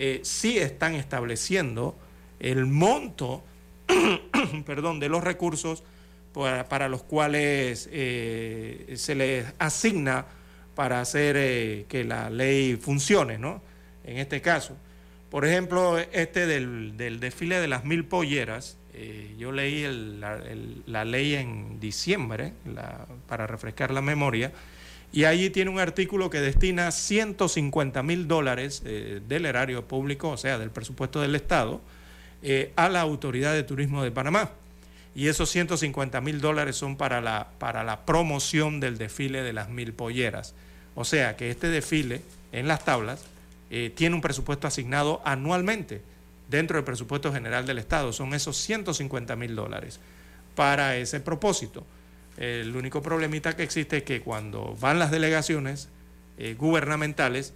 eh, sí están estableciendo el monto perdón, de los recursos para, para los cuales se les asigna para hacer que la ley funcione, ¿no? En este caso. Por ejemplo, este del, desfile de las mil polleras, eh, yo leí la, ley en diciembre para refrescar la memoria, y allí tiene un artículo que destina 150 mil dólares eh, del erario público, o sea, del presupuesto del Estado, eh, a la Autoridad de Turismo de Panamá. Y esos 150 mil dólares son para la, para la promoción del desfile de las mil polleras. O sea que este desfile en las tablas eh, tiene un presupuesto asignado anualmente dentro del presupuesto general del Estado. Son esos 150 mil dólares para ese propósito. El único problemita que existe es que cuando van las delegaciones eh, gubernamentales,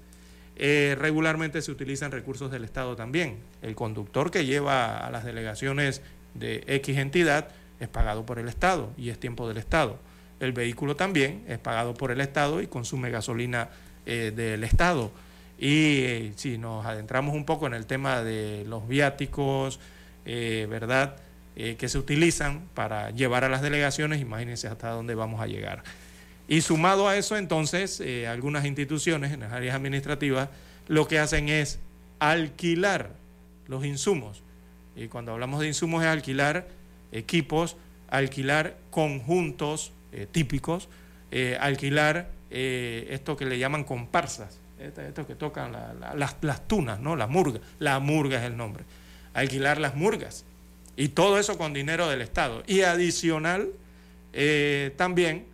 eh, regularmente se utilizan recursos del Estado también. El conductor que lleva a las delegaciones de X entidad es pagado por el Estado y es tiempo del Estado. El vehículo también es pagado por el Estado y consume gasolina del Estado. Y eh, si nos adentramos un poco en el tema de los viáticos, eh, ¿verdad? Eh, que se utilizan para llevar a las delegaciones, imagínense hasta dónde vamos a llegar. Y sumado a eso, entonces, algunas instituciones en las áreas administrativas lo que hacen es alquilar los insumos. Y cuando hablamos de insumos es alquilar equipos alquilar conjuntos eh, típicos, eh, alquilar eh, esto que le llaman comparsas, esto, que tocan las, las, tunas, ¿no? La murga, la murga es el nombre, alquilar las murgas. Y todo eso con dinero del Estado. Y adicional, también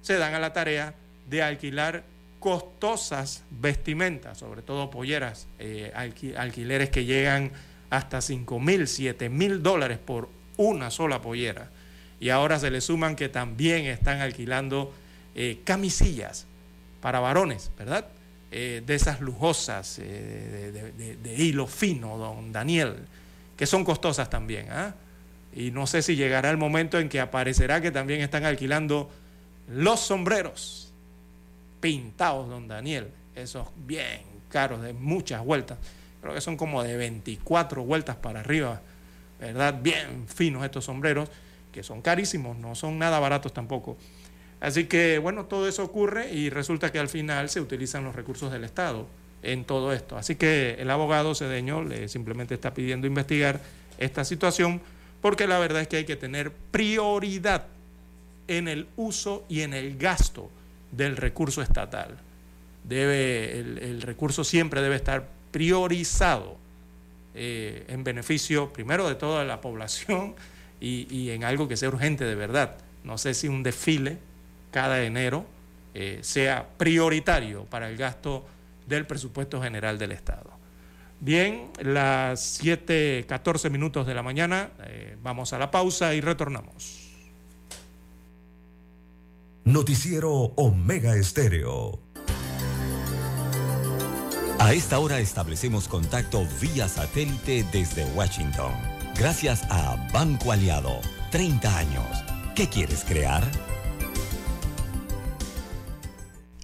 se dan a la tarea de alquilar costosas vestimentas, sobre todo polleras, alquileres que llegan hasta 5 mil, 7 mil dólares por una sola pollera y ahora se le suman que también están alquilando eh, camisillas para varones, ¿verdad? Eh, de esas lujosas, eh, de, hilo fino, don Daniel, que son costosas también. ¿ah? Y no sé si llegará el momento en que aparecerá que también están alquilando los sombreros pintados, don Daniel, esos bien caros, de muchas vueltas. Creo que son como de 24 vueltas para arriba, ¿verdad? Bien finos estos sombreros que son carísimos, no son nada baratos tampoco. Así que, bueno, todo eso ocurre y resulta que al final se utilizan los recursos del Estado en todo esto. Así que el abogado Cedeño le simplemente está pidiendo investigar esta situación porque la verdad es que hay que tener prioridad en el uso y en el gasto del recurso estatal. Debe, el, recurso siempre debe estar priorizado eh, en beneficio primero de toda la población y, en algo que sea urgente de verdad. No sé si un desfile cada enero eh, sea prioritario para el gasto del presupuesto general del Estado. Bien, las 7:14 minutos de la mañana, eh, vamos a la pausa y retornamos. Noticiero Omega Estéreo. A esta hora establecemos contacto vía satélite desde Washington. Gracias a Banco Aliado. 30 años. ¿Qué quieres crear?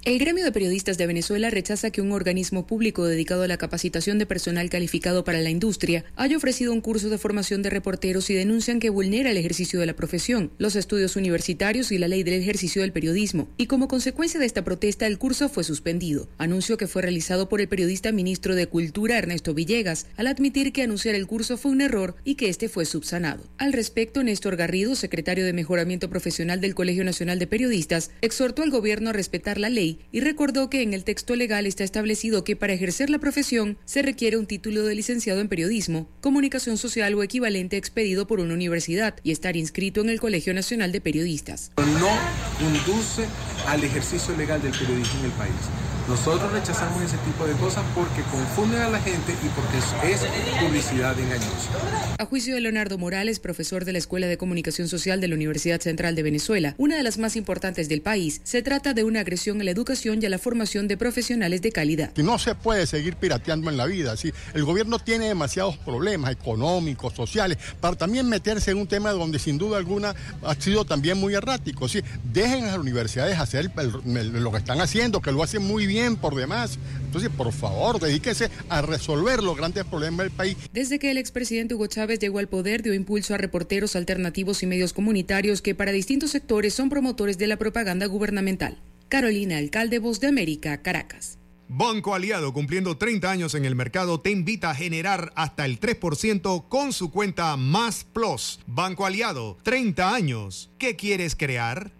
El gremio de periodistas de Venezuela rechaza que un organismo público dedicado a la capacitación de personal calificado para la industria haya ofrecido un curso de formación de reporteros y denuncian que vulnera el ejercicio de la profesión, los estudios universitarios y la ley del ejercicio del periodismo. Y como consecuencia de esta protesta, el curso fue suspendido. Anuncio que fue realizado por el periodista ministro de Cultura Ernesto Villegas, al admitir que anunciar el curso fue un error y que este fue subsanado. Al respecto, Néstor Garrido, secretario de Mejoramiento Profesional del Colegio Nacional de Periodistas, exhortó al gobierno a respetar la ley y recordó que en el texto legal está establecido que para ejercer la profesión se requiere un título de licenciado en periodismo, comunicación social o equivalente expedido por una universidad y estar inscrito en el Colegio Nacional de Periodistas. No conduce al ejercicio legal del periodismo en el país. Nosotros rechazamos ese tipo de cosas porque confunden a la gente y porque es publicidad engañosa. A juicio de Leonardo Morales, profesor de la Escuela de Comunicación Social de la Universidad Central de Venezuela, una de las más importantes del país, se trata de una agresión a la educación y a la formación de profesionales de calidad. Que no se puede seguir pirateando en la vida. ¿sí? El gobierno tiene demasiados problemas económicos, sociales, para también meterse en un tema donde sin duda alguna ha sido también muy errático. ¿sí? Dejen a las universidades hacer lo que están haciendo, que lo hacen muy bien por demás. Entonces, por favor, dedíquese a resolver los grandes problemas del país. Desde que el expresidente Hugo Chávez llegó al poder, dio impulso a reporteros alternativos y medios comunitarios que para distintos sectores son promotores de la propaganda gubernamental. Carolina Alcalde, Voz de América, Caracas. Banco Aliado, cumpliendo 30 años en el mercado, te invita a generar hasta el 3% con su cuenta Más Plus. Banco Aliado, 30 años. ¿Qué quieres crear?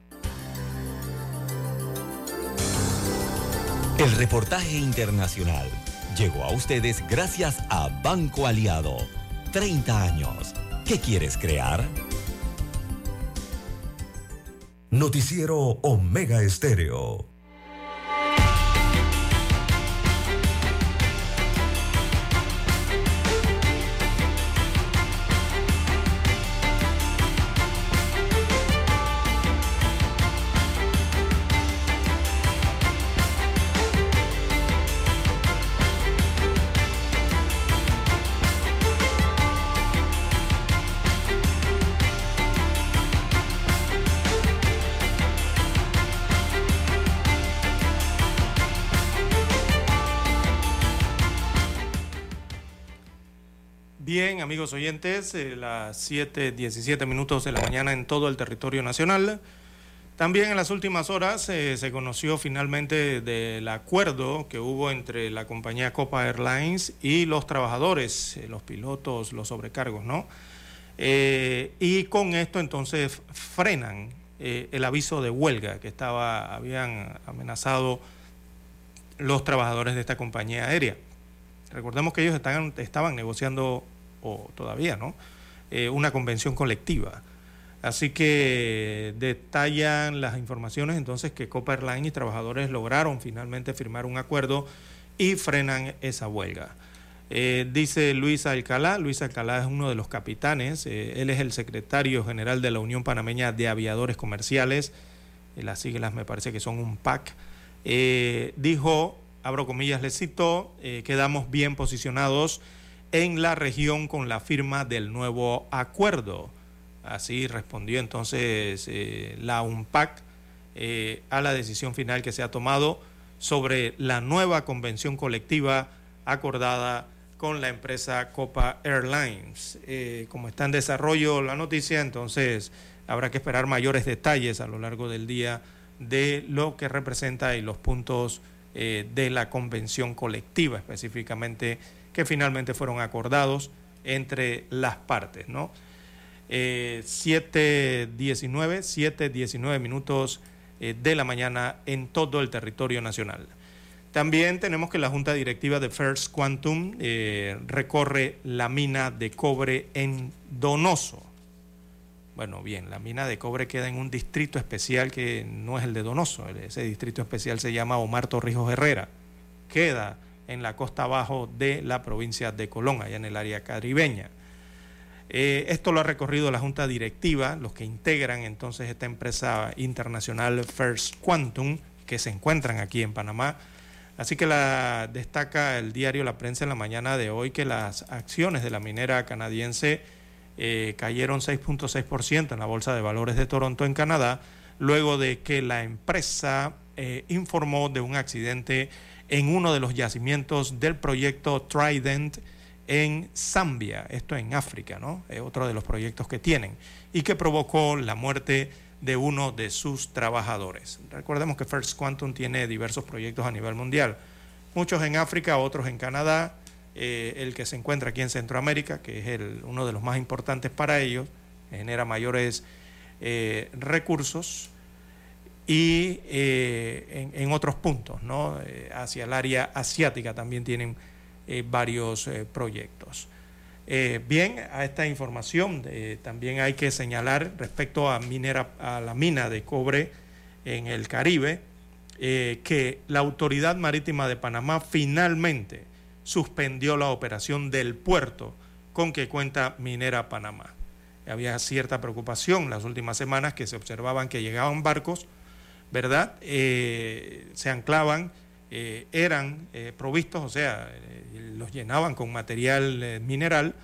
El reportaje internacional llegó a ustedes gracias a Banco Aliado. 30 años. ¿Qué quieres crear? Noticiero Omega Estéreo. Bien, amigos oyentes, eh, las 7.17 minutos de la mañana en todo el territorio nacional. También en las últimas horas eh, se conoció finalmente del acuerdo que hubo entre la compañía Copa Airlines y los trabajadores, eh, los pilotos, los sobrecargos, ¿no? Eh, y con esto entonces frenan el aviso de huelga que estaba, habían amenazado los trabajadores de esta compañía aérea. Recordemos que ellos estaban, estaban negociando, todavía, ¿no? Eh, una convención colectiva. Así que detallan las informaciones entonces que Copa Airlines y trabajadores lograron finalmente firmar un acuerdo y frenan esa huelga. Eh, dice Luis Alcalá, Luis Alcalá es uno de los capitanes, eh, él es el secretario general de la Unión Panameña de Aviadores Comerciales, las siglas me parece que son un PAC, dijo, abro comillas, le cito, quedamos bien posicionados en la región con la firma del nuevo acuerdo. Así respondió entonces eh, la UNPAC eh, a la decisión final que se ha tomado sobre la nueva convención colectiva acordada con la empresa Copa Airlines. Eh, como está en desarrollo la noticia, entonces habrá que esperar mayores detalles a lo largo del día de lo que representa y los puntos de la convención colectiva, específicamente que finalmente fueron acordados entre las partes, ¿no? 7.19, 7.19 minutos eh, de la mañana en todo el territorio nacional. También tenemos que la Junta Directiva de First Quantum eh, recorre la mina de cobre en Donoso. Bueno, bien, la mina de cobre queda en un distrito especial que no es el de Donoso. Ese distrito especial se llama Omar Torrijos Herrera. Queda en la costa abajo de la provincia de Colón, allá en el área caribeña. Eh, esto lo ha recorrido la Junta Directiva, los que integran entonces esta empresa internacional First Quantum, que se encuentran aquí en Panamá. Así que la, destaca el diario La Prensa en la mañana de hoy que las acciones de la minera canadiense eh, cayeron 6.6% en la Bolsa de Valores de Toronto en Canadá, luego de que la empresa eh, informó de un accidente en uno de los yacimientos del proyecto Trident en Zambia, esto en África, ¿no? Es otro de los proyectos que tienen y que provocó la muerte de uno de sus trabajadores. Recordemos que First Quantum tiene diversos proyectos a nivel mundial, muchos en África, otros en Canadá, eh, el que se encuentra aquí en Centroamérica, que es uno de los más importantes para ellos, genera mayores eh, recursos y eh, en, otros puntos, ¿no? Eh, hacia el área asiática también tienen eh, varios proyectos. bien, a esta información también hay que señalar respecto a, minera, a la mina de cobre en el Caribe, que la Autoridad Marítima de Panamá finalmente suspendió la operación del puerto con que cuenta Minera Panamá. Había cierta preocupación las últimas semanas que se observaban que llegaban barcos ¿verdad? Eh, se anclaban, eh, eran eh, provistos, o sea, los llenaban con material mineral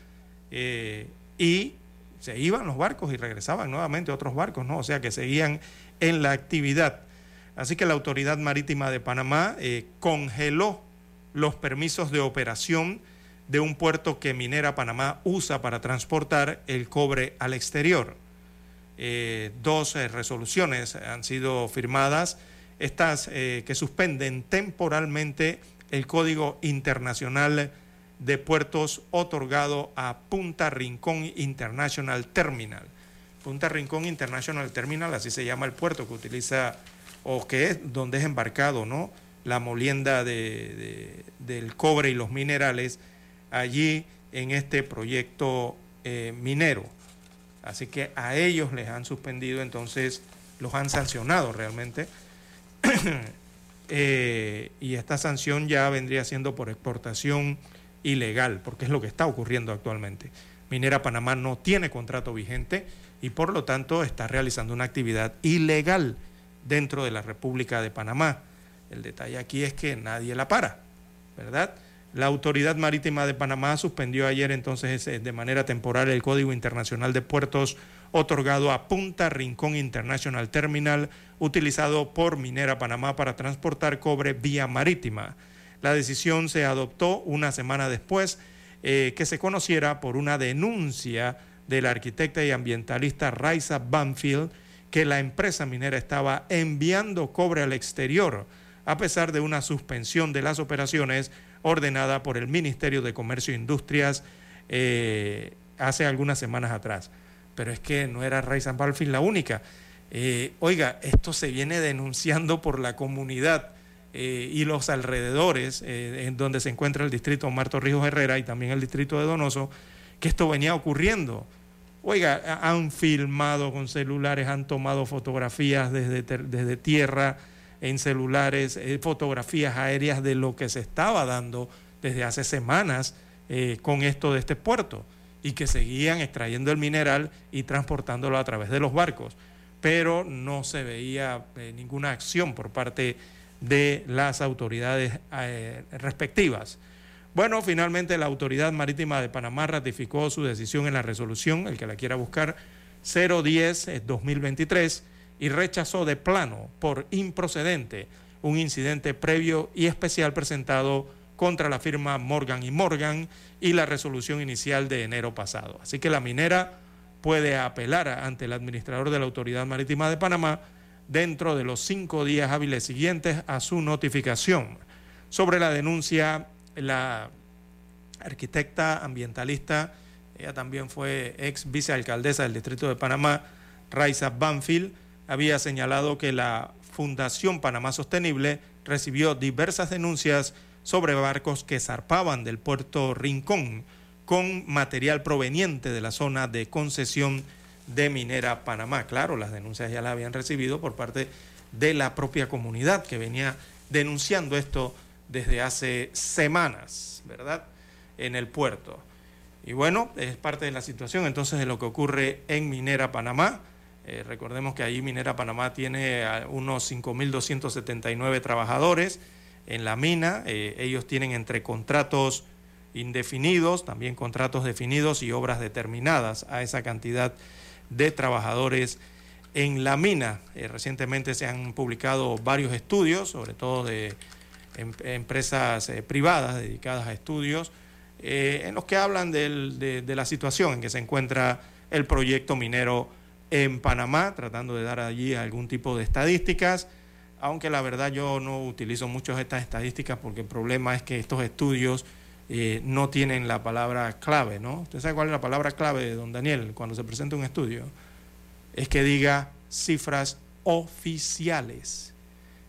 y se iban los barcos y regresaban nuevamente otros barcos, ¿no? O sea, que seguían en la actividad. Así que la Autoridad Marítima de Panamá congeló los permisos de operación de un puerto que Minera Panamá usa para transportar el cobre al exterior. Eh, dos eh, resoluciones han sido firmadas, estas eh, que suspenden temporalmente el Código Internacional de Puertos otorgado a Punta Rincón International Terminal. Punta Rincón International Terminal, así se llama el puerto que utiliza o que es donde es embarcado ¿no? la molienda de, del cobre y los minerales allí en este proyecto minero. Así que a ellos les han suspendido, entonces los han sancionado realmente. Eh, y esta sanción ya vendría siendo por exportación ilegal, porque es lo que está ocurriendo actualmente. Minera Panamá no tiene contrato vigente y por lo tanto está realizando una actividad ilegal dentro de la República de Panamá. El detalle aquí es que nadie la para, ¿verdad? La Autoridad Marítima de Panamá suspendió ayer entonces de manera temporal el Código Internacional de Puertos otorgado a Punta Rincón International Terminal, utilizado por Minera Panamá para transportar cobre vía marítima. La decisión se adoptó una semana después eh, que se conociera por una denuncia de la arquitecta y ambientalista Raisa Banfield que la empresa minera estaba enviando cobre al exterior a pesar de una suspensión de las operaciones ordenada por el Ministerio de Comercio e Industrias eh, hace algunas semanas atrás. Pero es que no era Ray San Balfin la única. Eh, oiga, esto se viene denunciando por la comunidad eh, y los alrededores, en donde se encuentra el distrito Omar Torrijos Herrera y también el distrito de Donoso, que esto venía ocurriendo. Oiga, han filmado con celulares, han tomado fotografías desde, desde tierra en celulares, fotografías aéreas de lo que se estaba dando desde hace semanas con esto de este puerto y que seguían extrayendo el mineral y transportándolo a través de los barcos, pero no se veía eh, ninguna acción por parte de las autoridades eh, respectivas. Bueno, finalmente la Autoridad Marítima de Panamá ratificó su decisión en la resolución, el que la quiera buscar, 010-2023 y rechazó de plano por improcedente un incidente previo y especial presentado contra la firma Morgan y Morgan y la resolución inicial de enero pasado. Así que la minera puede apelar ante el administrador de la Autoridad Marítima de Panamá dentro de los cinco días hábiles siguientes a su notificación. Sobre la denuncia, la arquitecta ambientalista, ella también fue ex vicealcaldesa del Distrito de Panamá, Raiza Banfield, había señalado que la Fundación Panamá Sostenible recibió diversas denuncias sobre barcos que zarpaban del puerto Rincón con material proveniente de la zona de concesión de Minera Panamá. Claro, las denuncias ya las habían recibido por parte de la propia comunidad que venía denunciando esto desde hace semanas, ¿verdad? En el puerto. Y bueno, es parte de la situación entonces de lo que ocurre en Minera Panamá. Eh, recordemos que allí Minera Panamá tiene unos 5.279 trabajadores en la mina. Eh, ellos tienen entre contratos indefinidos, también contratos definidos y obras determinadas a esa cantidad de trabajadores en la mina. Eh, recientemente se han publicado varios estudios, sobre todo de em, empresas eh, privadas dedicadas a estudios, en los que hablan de la situación en que se encuentra el proyecto minero en Panamá, tratando de dar allí algún tipo de estadísticas aunque la verdad yo no utilizo mucho estas estadísticas porque el problema es que estos estudios eh, no tienen la palabra clave, ¿no? ¿Usted sabe cuál es la palabra clave de don Daniel cuando se presenta un estudio? Es que diga cifras oficiales.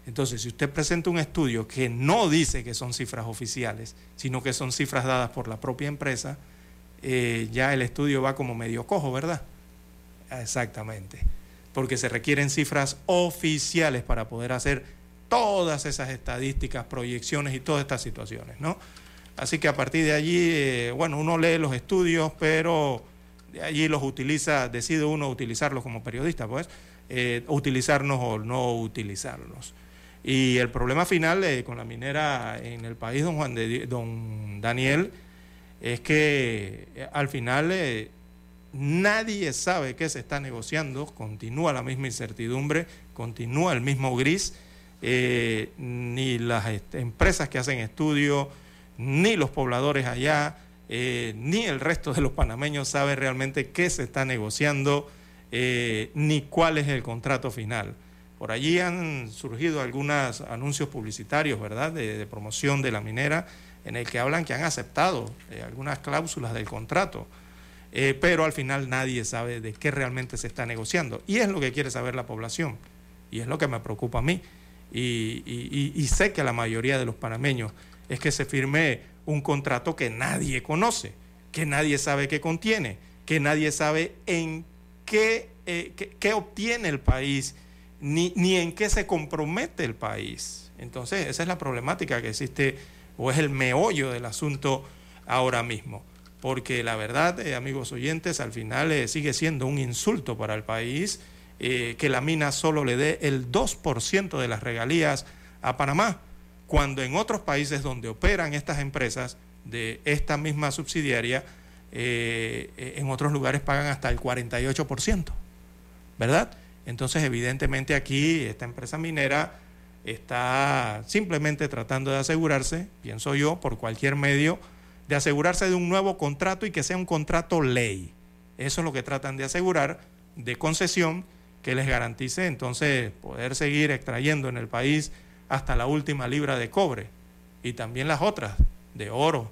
Entonces, si usted presenta un estudio que no dice que son cifras oficiales, sino que son cifras dadas por la propia empresa, eh, ya el estudio va como medio cojo, ¿verdad? Exactamente porque se requieren cifras oficiales para poder hacer todas esas estadísticas, proyecciones y todas estas situaciones, ¿no? Así que a partir de allí, eh, bueno, uno lee los estudios, pero de allí los utiliza, decide uno utilizarlos como periodista, pues, eh, utilizarnos o no utilizarlos. Y el problema final eh, con la minera en el país, don Juan de, don Daniel, es que al final Nadie sabe qué se está negociando, continúa la misma incertidumbre, continúa el mismo gris, eh, ni las empresas que hacen estudios, ni los pobladores allá, eh, ni el resto de los panameños sabe realmente qué se está negociando, eh, ni cuál es el contrato final. Por allí han surgido algunos anuncios publicitarios, ¿verdad?, de, promoción de la minera, en el que hablan que han aceptado algunas cláusulas del contrato. Eh, pero al final nadie sabe de qué realmente se está negociando. Y es lo que quiere saber la población, y es lo que me preocupa a mí. Y, sé que la mayoría de los panameños es que se firme un contrato que nadie conoce, que nadie sabe qué contiene, que nadie sabe en qué, eh, qué, obtiene el país, ni, ni en qué se compromete el país. Entonces, esa es la problemática que existe, o es el meollo del asunto ahora mismo porque la verdad, eh, amigos oyentes, al final eh, sigue siendo un insulto para el país eh, que la mina solo le dé el 2% de las regalías a Panamá, cuando en otros países donde operan estas empresas de esta misma subsidiaria, en otros lugares pagan hasta el 48%, ¿verdad? Entonces, evidentemente aquí esta empresa minera está simplemente tratando de asegurarse, pienso yo, por cualquier medio, de asegurarse de un nuevo contrato y que sea un contrato ley. Eso es lo que tratan de asegurar de concesión que les garantice entonces poder seguir extrayendo en el país hasta la última libra de cobre y también las otras, de oro,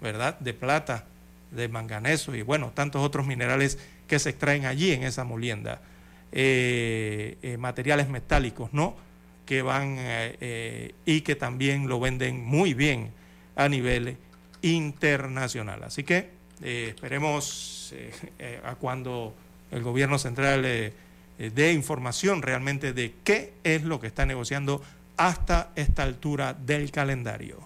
¿verdad? De plata, de manganeso y bueno, tantos otros minerales que se extraen allí en esa molienda. Eh, eh, materiales metálicos, ¿no? Que van eh, y que también lo venden muy bien a nivel internacional. Así que esperemos a cuando el gobierno central dé información realmente de qué es lo que está negociando hasta esta altura del calendario.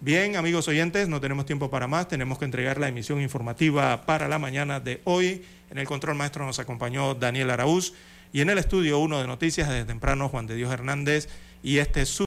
Bien, amigos oyentes, no tenemos tiempo para más, tenemos que entregar la emisión informativa para la mañana de hoy. En el control maestro nos acompañó Daniel Araúz y en el estudio 1 de noticias desde temprano Juan de Dios Hernández y este es su